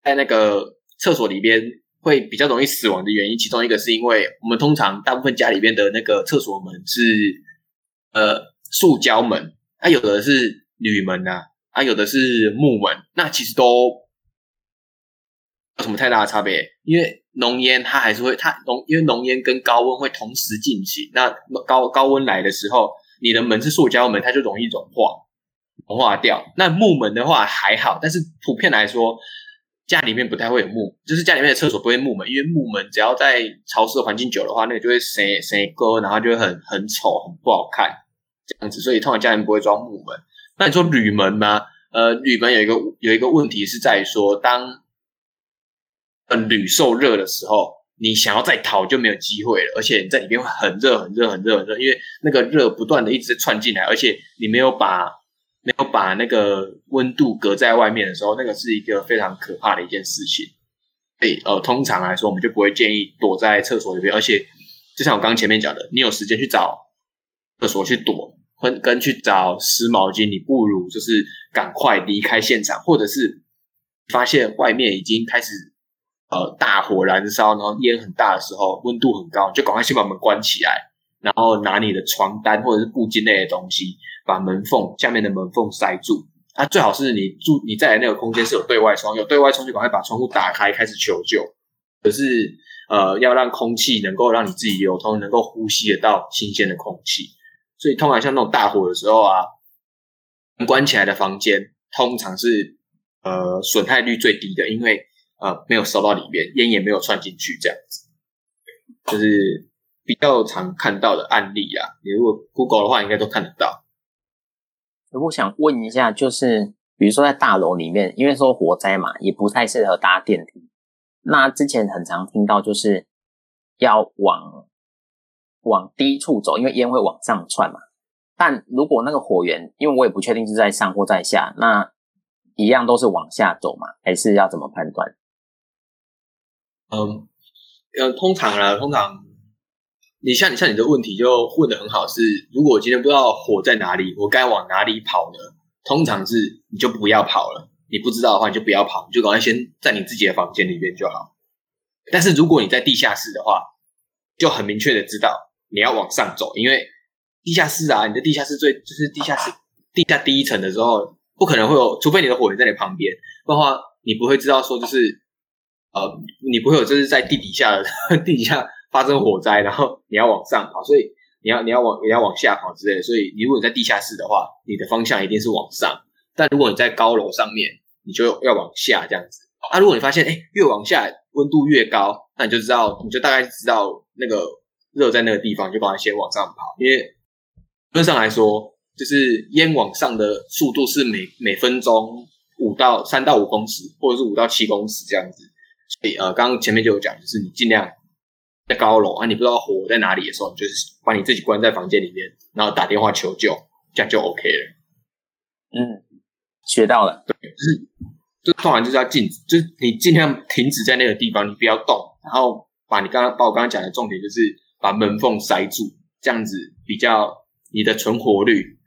在那个厕所里边会比较容易死亡的原因，其中一个是因为我们通常大部分家里边的那个厕所门是呃塑胶门，它、有的是铝门呐、啊，有的是木门，那其实都有什么太大的差别，因为浓烟它还是会它浓，因为浓烟跟高温会同时进行，那高高温来的时候，你的门是塑胶门，它就容易融化融化掉。那木门的话还好，但是普遍来说，家里面不太会有木，就是家里面的厕所不会木门，因为木门只要在潮湿的环境久的话，那个就会生生割，然后就会很很丑，很不好看这样子，所以通常家里面不会装木门。那你说铝门吗？呃，铝门有一个有一个问题是在于说，当铝受热的时候，你想要再逃就没有机会了，而且你在里面会很热、很热、很热、很热，因为那个热不断的一直窜进来，而且你没有把没有把那个温度隔在外面的时候，那个是一个非常可怕的一件事情。所以呃，通常来说，我们就不会建议躲在厕所里面，而且就像我刚前面讲的，你有时间去找厕所去躲，跟跟去找湿毛巾，你不如就是赶快离开现场，或者是发现外面已经开始呃大火燃烧，然后烟很大的时候，温度很高，就赶快先把门关起来，然后拿你的床单或者是布巾类的东西，把门缝下面的门缝塞住。啊，最好是你住你在那个空间是有对外窗，有对外窗就赶快把窗户打开，开始求救。可是呃，要让空气能够让你自己流通，能够呼吸得到新鲜的空气。所以通常像那种大火的时候啊，关起来的房间通常是呃损害率最低的，因为呃没有烧到里面，烟也没有窜进去，这样子，就是比较常看到的案例啊。你如果 Google 的话，应该都看得到。我想问一下，就是比如说在大楼里面，因为说火灾嘛，也不太适合搭电梯。那之前很常听到，就是要往往低处走，因为烟会往上窜嘛。但如果那个火源，因为我也不确定是在上或在下，那一样都是往下走嘛，还是要怎么判断？嗯，呃，通常啦，通常你像你像你的问题就问的很好，是如果我今天不知道火在哪里，我该往哪里跑呢？通常是你就不要跑了，你不知道的话你就不要跑，你就赶快先在你自己的房间里面就好。但是如果你在地下室的话，就很明确的知道你要往上走，因为地下室啊，你的地下室最就是地下室地下第一层的时候，不可能会有，除非你的火源在你旁边，不然话你不会知道说就是呃，你不会有就是在地底下的地底下发生火灾，然后你要往上跑，所以你要你要往你要往下跑之类的。所以你如果在地下室的话，你的方向一定是往上；但如果你在高楼上面，你就要往下这样子。啊，如果你发现哎越往下温度越高，那你就知道你就大概知道那个热在那个地方，就把它先往上跑。因为理论上来说，就是烟往上的速度是每每分钟五到三到五公尺，或者是五到七公尺这样子。所以呃，刚刚前面就有讲，就是你尽量在高楼啊，你不知道火在哪里的时候，你就是把你自己关在房间里面，然后打电话求救，这样就 OK 了。嗯，学到了。对就是就通常就是要静止，就是你尽量停止在那个地方，你不要动，然后把你刚刚把我刚刚讲的重点就是把门缝塞住，这样子比较你的存活率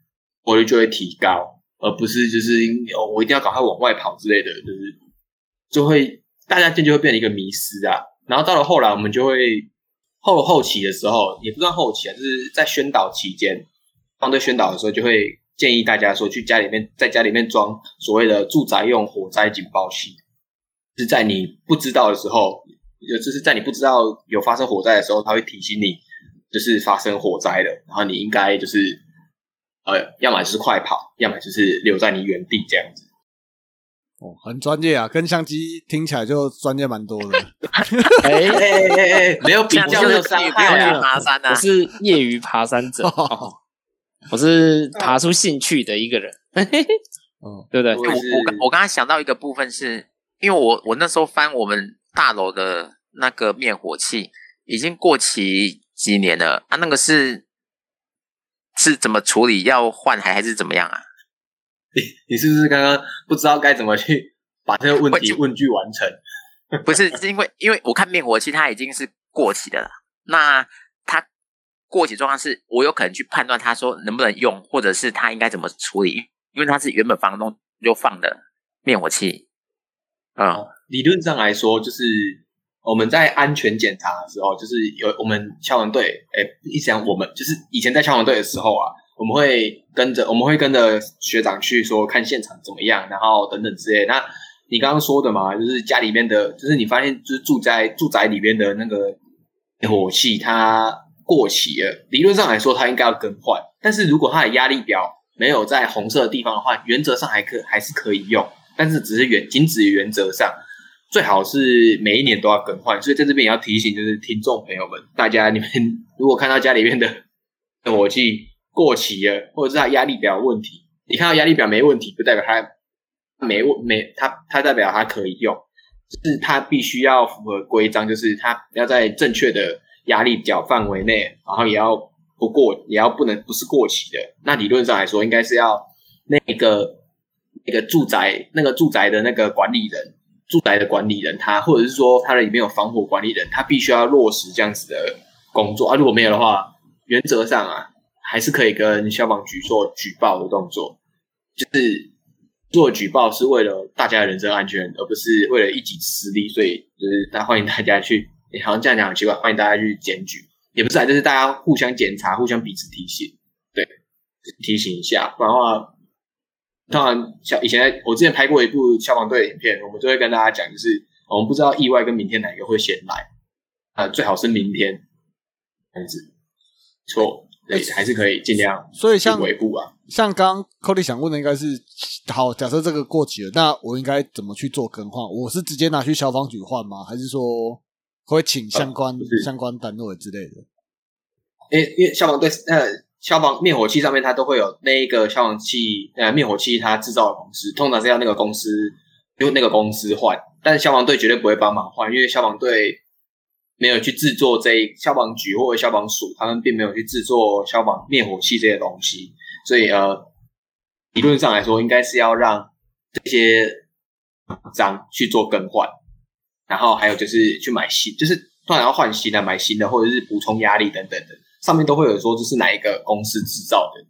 活率就会提高，而不是就是哦我一定要赶快往外跑之类的，就是就会大家渐就会变成一个迷失啊。然后到了后来，我们就会后后期的时候，也不算后期啊，就是在宣导期间，方队宣导的时候就会。建议大家说，去家里面，在家里面装所谓的住宅用火灾警报器，是在你不知道的时候，就是在你不知道有发生火灾的时候，它会提醒你，就是发生火灾了，然后你应该就是呃，要么就是快跑，要么就是留在你原地这样子。哦，很专业啊，跟相机听起来就专业蛮多的。哎哎哎哎哎，没有比较，没有伤不要去害啊。爬山啊我！是业余爬山者，哦我是爬出兴趣的一个人，哦，对不对？我我我刚才想到一个部分是，因为我我那时候翻我们大楼的那个灭火器已经过期几年了啊，那个是是怎么处理？要换还还是怎么样啊？你你是不是刚刚不知道该怎么去把这个问题问句完成？不是，是因为因为我看灭火器它已经是过期的了，那它过期状况是我有可能去判断它说能不能用，或者是它应该怎么处理，因为它是原本房东就放的灭火器，嗯。理论上来说，就是我们在安全检查的时候，就是有我们消防队，哎，一想我们就是以前在消防队的时候啊，我们会跟着我们会跟着学长去说看现场怎么样，然后等等之类。那你刚刚说的嘛，就是家里面的，就是你发现就是住在住宅里面的那个灭火器它过期了，理论上来说它应该要更换，但是如果它的压力表没有在红色的地方的话，原则上还可还是可以用，但是只是原仅止于原则上。最好是每一年都要更换，所以在这边也要提醒，就是听众朋友们，大家你们 如果看到家里面的火器过期了，或者是它压力表有问题，你看到压力表没问题，不代表它没问没它它代表它可以用，是它必须要符合规章，就是它要在正确的压力表范围内，然后也要不过也要不能不是过期的。那理论上来说，应该是要那个那个住宅那个住宅的那个管理人。住宅的管理人，他或者是说他的里面有防火管理人，他必须要落实这样子的工作啊。如果没有的话，原则上啊，还是可以跟消防局做举报的动作。就是做举报是为了大家的人身安全，而不是为了一己私利。所以就是大欢迎大家去，好像这样讲很奇怪，欢迎大家去检举，也不是啊，就是大家互相检查，互相彼此提醒，对，提醒一下，不然的话。当然，像以前我之前拍过一部消防队影片，我们就会跟大家讲，就是我们不知道意外跟明天哪个会先来，啊，最好是明天这样子，错，对，还是可以尽量，所以像尾部啊，像刚刚 Cody 想问的应该是，好，假设这个过期了，那我应该怎么去做更换？我是直接拿去消防局换吗？还是说会请相关相关单位之类的？因为因为消防队呃。消防灭火器上面它都会有那一个消防器呃灭火器它制造的公司，通常是要那个公司用那个公司换，但是消防队绝对不会帮忙换，因为消防队没有去制作这消防局或者消防署，他们并没有去制作消防灭火器这些东西，所以呃理论上来说应该是要让这些章去做更换，然后还有就是去买新，就是突然要换新的买新的，或者是补充压力等等的。上面都会有说这是哪一个公司制造的，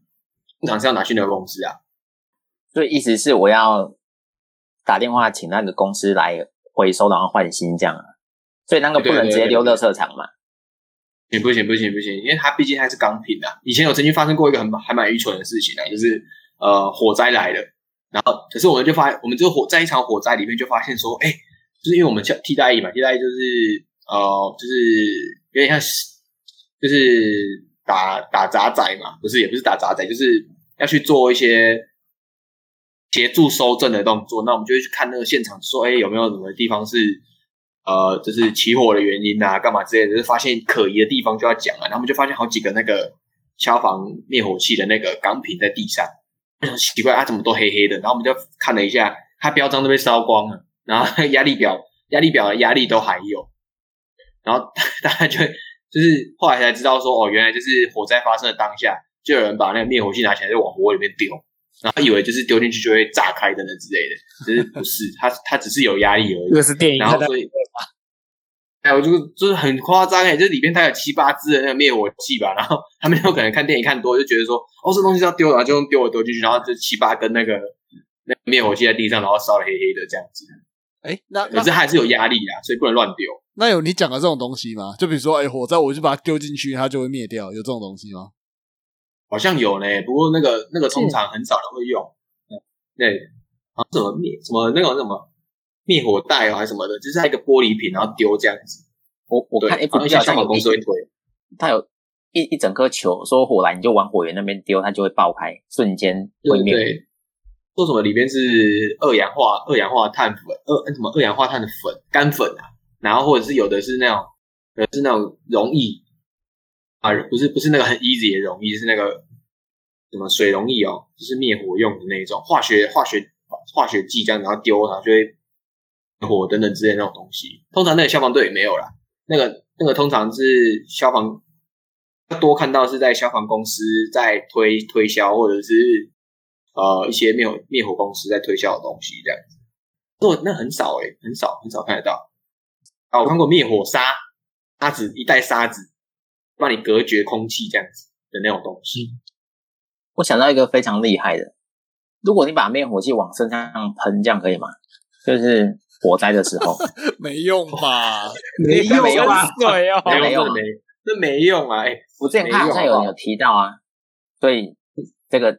通常是要拿去那个公司啊。所以意思是我要打电话请那个公司来回收，然后换新这样啊。所以那个不能直接丢垃圾场嘛？行不行？不行不行，因为它毕竟还是钢品啊。以前有曾经发生过一个很还蛮愚蠢的事情啊，就是呃火灾来了，然后可是我们就发，我们这个火在一场火灾里面就发现说，哎，就是因为我们叫替代役嘛，替代役就是呃就是有点像。就是打打杂仔嘛，不是也不是打杂仔，就是要去做一些协助收证的动作。那我们就会去看那个现场，说哎有没有什么地方是呃，就是起火的原因啊，干嘛之类的。就是发现可疑的地方就要讲啊。然后我们就发现好几个那个消防灭火器的那个钢瓶在地上，奇怪啊，怎么都黑黑的？然后我们就看了一下，它标章都被烧光了，然后压力表压力表的压力都还有，然后大家就。就是后来才知道说，哦，原来就是火灾发生的当下，就有人把那个灭火器拿起来就往火里面丢，然后以为就是丢进去就会炸开等等之类的，其实不是，它它只是有压力而已。这个是电影，然后所以，哎，我就就是很夸张哎，就是里面它有七八只的那个灭火器吧，然后他们有可能看电影看多，就觉得说，哦，这东西要丢了，就用丢了丢进去，然后就七八根那个那灭火器在地上，然后烧的黑黑的这样子。哎，那可是还是有压力啊，所以不能乱丢。那有你讲的这种东西吗？就比如说，哎，火灾，我就把它丢进去，它就会灭掉，有这种东西吗？好像有呢，不过那个那个通常很少人会用。对，啊，什么灭什么那种什么灭火袋啊，还是什么的，就是一个玻璃瓶，然后丢这样子。我我看 F B 消防公司会推，它有一一整颗球，说火来你就往火源那边丢，它就会爆开，瞬间毁灭。说什么里面是二氧化二氧化碳粉，二什么二氧化碳的粉干粉啊？然后或者是有的是那种，呃，是那种容易啊，不是不是那个很 easy 的容易，是那个什么水容易哦，就是灭火用的那种化学化学化学剂这样，然后丢它就会火等等之类那种东西。通常那个消防队也没有啦，那个那个通常是消防多看到是在消防公司在推推销，或者是呃一些灭火灭火公司在推销的东西这样子。那那很少诶、很少很少看得到。啊，我看过灭火沙，沙子一袋沙子，帮你隔绝空气这样子的那种东西。我想到一个非常厉害的，如果你把灭火器往身上喷，这样可以吗？就是火灾的时候，没用吧？没用有啊水哦，没用啊没这没用啊！哎、我之前看好像有人有提到啊，所以这个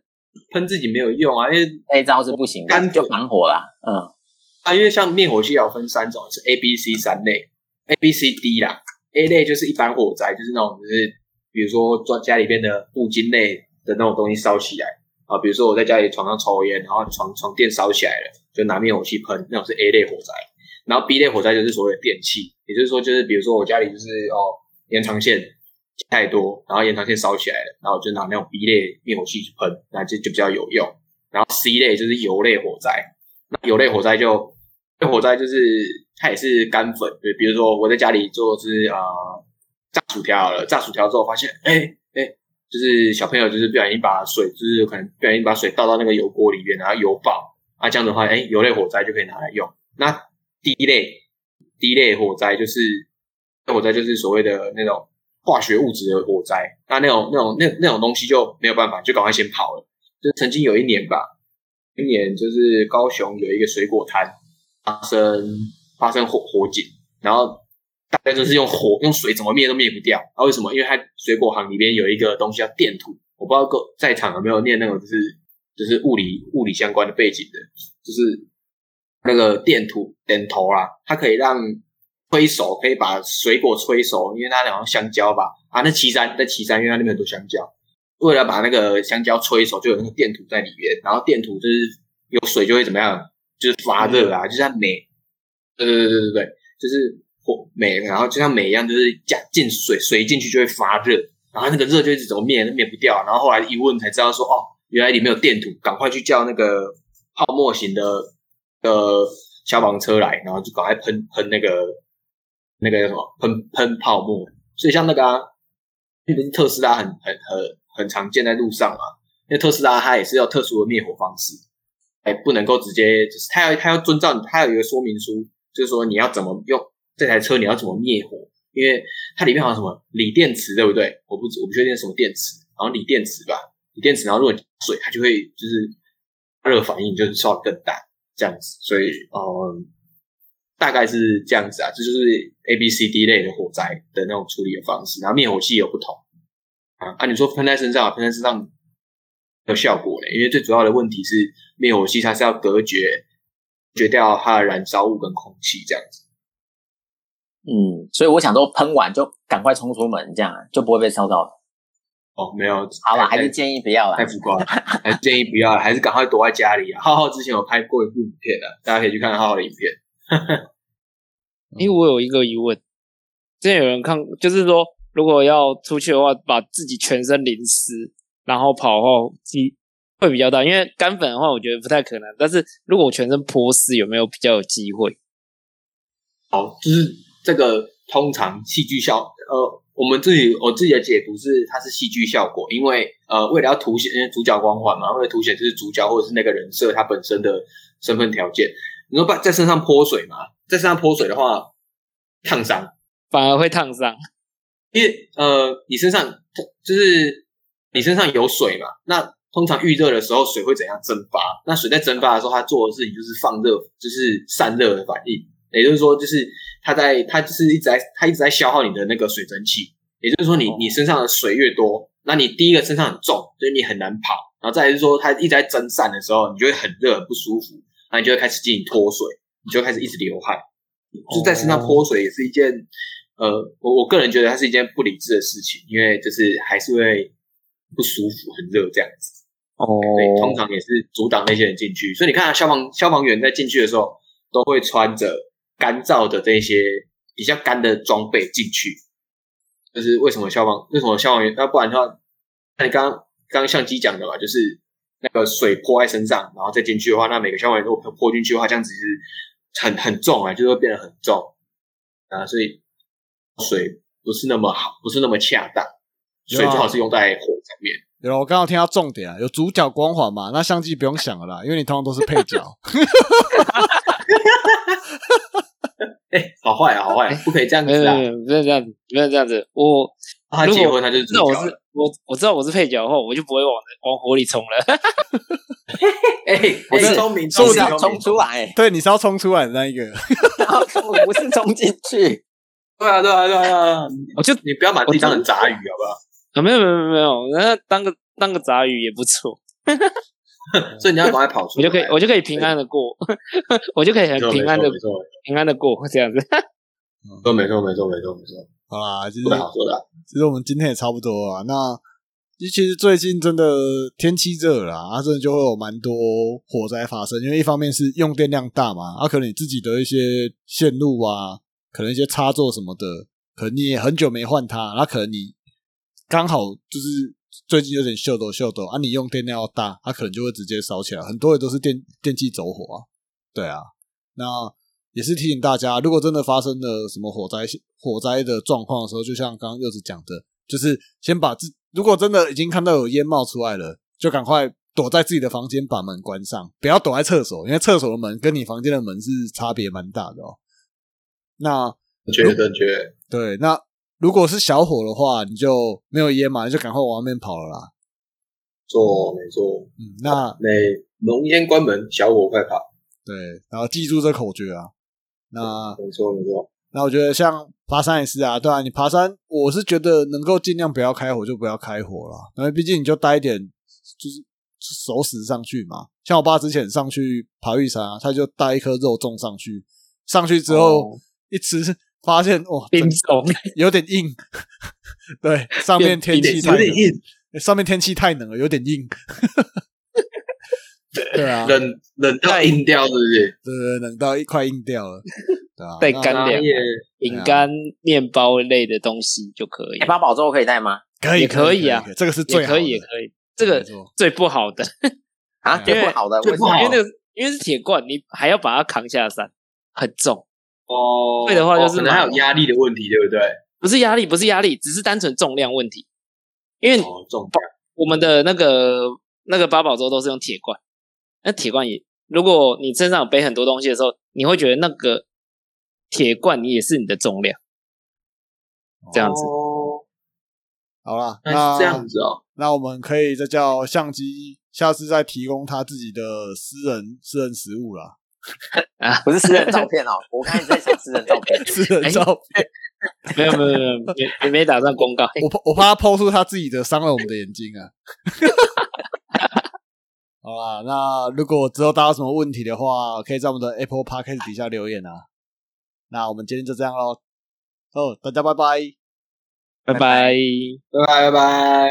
喷自己没有用啊，因为那一招是不行的，干就防火啦。嗯，啊，因为像灭火器要分三种，是 A、B、C 三类，A、B、C、D 啦。A 类就是一般火灾，就是那种就是比如说家家里边的布巾类的那种东西烧起来啊，比如说我在家里床上抽烟，然后床床垫烧起来了，就拿灭火器喷，那种是 A 类火灾。然后 B 类火灾就是所谓的电器，也就是说就是比如说我家里就是哦延长线太多，然后延长线烧起来了，然后就拿那种 B 类灭火器去喷，那就就比较有用。然后 C 类就是油类火灾，那油类火灾就火灾就是它也是干粉，对，比如说我在家里做是呃炸薯条好了，炸薯条之后发现，哎哎，就是小朋友就是不小心把水，就是可能不小心把水倒到那个油锅里面，然后油爆，啊这样的话，哎，油类火灾就可以拿来用。那第一类第一类火灾就是火灾就是所谓的那种化学物质的火灾，那那种那种那那种东西就没有办法，就赶快先跑了。就曾经有一年吧，一年就是高雄有一个水果摊发生发生火火警，然后大家就是用火用水怎么灭都灭不掉。啊，为什么？因为它水果行里边有一个东西叫电土，我不知道各在场有没有念那种就是就是物理物理相关的背景的，就是那个电土点头啊，它可以让催熟，可以把水果催熟，因为它好像香蕉吧，啊，那岐山在岐山，因为它那边很多香蕉，为了把那个香蕉催熟，就有那个电土在里面，然后电土就是有水就会怎么样，就是发热啊，就像镁，对对对对对，就是火镁，然后就像镁一样，就是加进水，水进去就会发热，然后那个热就一直怎么灭都灭不掉，然后后来一问才知道说，哦，原来里面有电土，赶快去叫那个泡沫型的呃消防车来，然后就赶快喷喷那个那个叫什么喷喷泡沫，所以像那个啊，那不是特斯拉很很很很常见在路上嘛，因为特斯拉它也是要特殊的灭火方式，哎，不能够直接，就是它要它要遵照你，它有一个说明书，就是说你要怎么用这台车，你要怎么灭火，因为它里面好像什么锂电池，对不对？我不我不确定什么电池，好像锂电池吧，锂电池，然后如果水它就会就是热反应就是烧得更大这样子，所以嗯。大概是这样子啊，这就是 A、B、C、D 类的火灾的那种处理的方式。然后灭火器有不同啊，啊，你说喷在身上，喷在身上有效果呢？因为最主要的问题是灭火器它是要隔绝绝掉它的燃烧物跟空气这样子。嗯，所以我想说，喷完就赶快冲出门，这样就不会被烧到了。哦，没有，好了，太还是建议不要啦。太浮夸了，还是建议不要，还是赶快躲在家里啊。浩浩之前有拍过一部影片的，大家可以去看浩浩的影片。因为我有一个疑问，之前有人看，就是说，如果要出去的话，把自己全身淋湿，然后跑后机会比较大。因为干粉的话，我觉得不太可能。但是如果我全身泼湿，有没有比较有机会？好，就是这个通常戏剧效，呃，我们自己我自己的解读是它是戏剧效果，因为呃，为了要凸显因为主角光环嘛，为了凸显就是主角或者是那个人设他本身的身份条件。你说把在身上泼水嘛，在身上泼水的话，烫伤，反而会烫伤。因为呃，你身上就是你身上有水嘛，那通常预热的时候水会怎样蒸发？那水在蒸发的时候，它做的事情就是放热，就是散热的反应。也就是说，就是它在它就是一直在它一直在消耗你的那个水蒸气。也就是说你，你身上的水越多，那你第一个身上很重，所以你很难跑。然后再来是说，它一直在蒸散的时候，你就会很热很不舒服，然后你就会开始进行脱水，你就开始一直流汗。就在身上泼水也是一件，呃，我我个人觉得它是一件不理智的事情，因为就是还是会不舒服、很热这样子。哦对，通常也是阻挡那些人进去。所以你看、啊，消防消防员在进去的时候，都会穿着干燥的这些比较干的装备进去。就是为什么消防为什么消防员？那不然的话，那你刚刚刚刚相机讲的嘛，就是那个水泼在身上，然后再进去的话，那每个消防员如果泼进去的话，这样子是很很重啊，就会变得很重啊，所以水不是那么好，不是那么恰当，水最好是用在火上面。有了，我刚刚听到重点啊，有主角光环嘛，那相机不用想了啦，因为你通常都是配角。哎，好坏啊，好坏，不可以这样子啊！没有没有这样子，没有这样子。我他结婚他就是主知道我是角。我我知道我是配角后，我就不会往往火里冲了。哎，我是聪明，是聪明，要冲出来，对，你是要冲出来的那一个。然后不是冲进去。对啊，对啊，对啊，对啊！我就你不要把自己当成杂鱼，好不好？啊没有没有没有没有，那当个当个杂鱼也不错，所以你要赶快跑出来，我就可以我就可以平安的过 我就可以很平安的平安的过这样子。没错，没错，没错，没错，没错，好啦，其实说的好，说的好。其实我们今天也差不多啊。那其实最近真的天气热了啊，真的就会有蛮多火灾发生。因为一方面是用电量大嘛，啊，可能你自己的一些线路啊，可能一些插座什么的，可能你也很久没换它，那可能你刚好就是最近有点秀抖秀抖啊，你用电量要大，它可能就会直接烧起来。很多也都是电电器走火啊，对啊，那。也是提醒大家，如果真的发生了什么火灾火灾的状况的时候，就像刚刚柚子讲的，就是先把自如果真的已经看到有烟冒出来了，就赶快躲在自己的房间，把门关上，不要躲在厕所，因为厕所的门跟你房间的门是差别蛮大的哦。那正确，正确。对，那如果是小火的话，你就没有烟嘛，你就赶快往外面跑了啦。错，没错。嗯，那那浓烟关门，小火快跑。对，然后记住这口诀啊。那没错，没错。那我觉得像爬山也是啊，对啊，你爬山，我是觉得能够尽量不要开火就不要开火了，因为毕竟你就带一点，就是熟食上去嘛。像我爸之前上去爬玉山啊，他就带一颗肉粽上去，上去之后、哦一吃，发现哇，冰整种有点硬，对，上面天气太冷，有点硬，上面天气太冷了，有点硬。对啊，冷冷到硬掉，是不是？对对，冷到一块硬掉了，对啊，那带干粮饼干、面包类的东西就可以。哎，，八宝粥可以带吗？可以可以啊。可这个是最好的。也可以也可以。这个最不好的，啊，最不好的，因为那个因为是铁罐，你还要把它扛下山，很重。哦，会的话就是哦可能还有压力的问题，对不对？不是压力，不是压力，只是单纯重量问题。因为哦，重量我们的那个那个八宝粥都是用铁罐，那铁罐也，如果你身上有背很多东西的时候，你会觉得那个铁罐也是你的重量，这样子。哦，好啦，那这样子哦。那我们可以再叫相机下次再提供他自己的私人私人食物啦，不是私人照片哦？我刚才在想私人照片。私人照片。没有没有没有没没没打算公告。我怕我怕他抛出他自己的伤了我们的眼睛啊。好啦，那如果之后大家有什么问题的话，可以在我们的 Apple Podcast 底下留言啊。那我们今天就这样喽。哦，大家拜拜。拜拜。拜拜拜拜。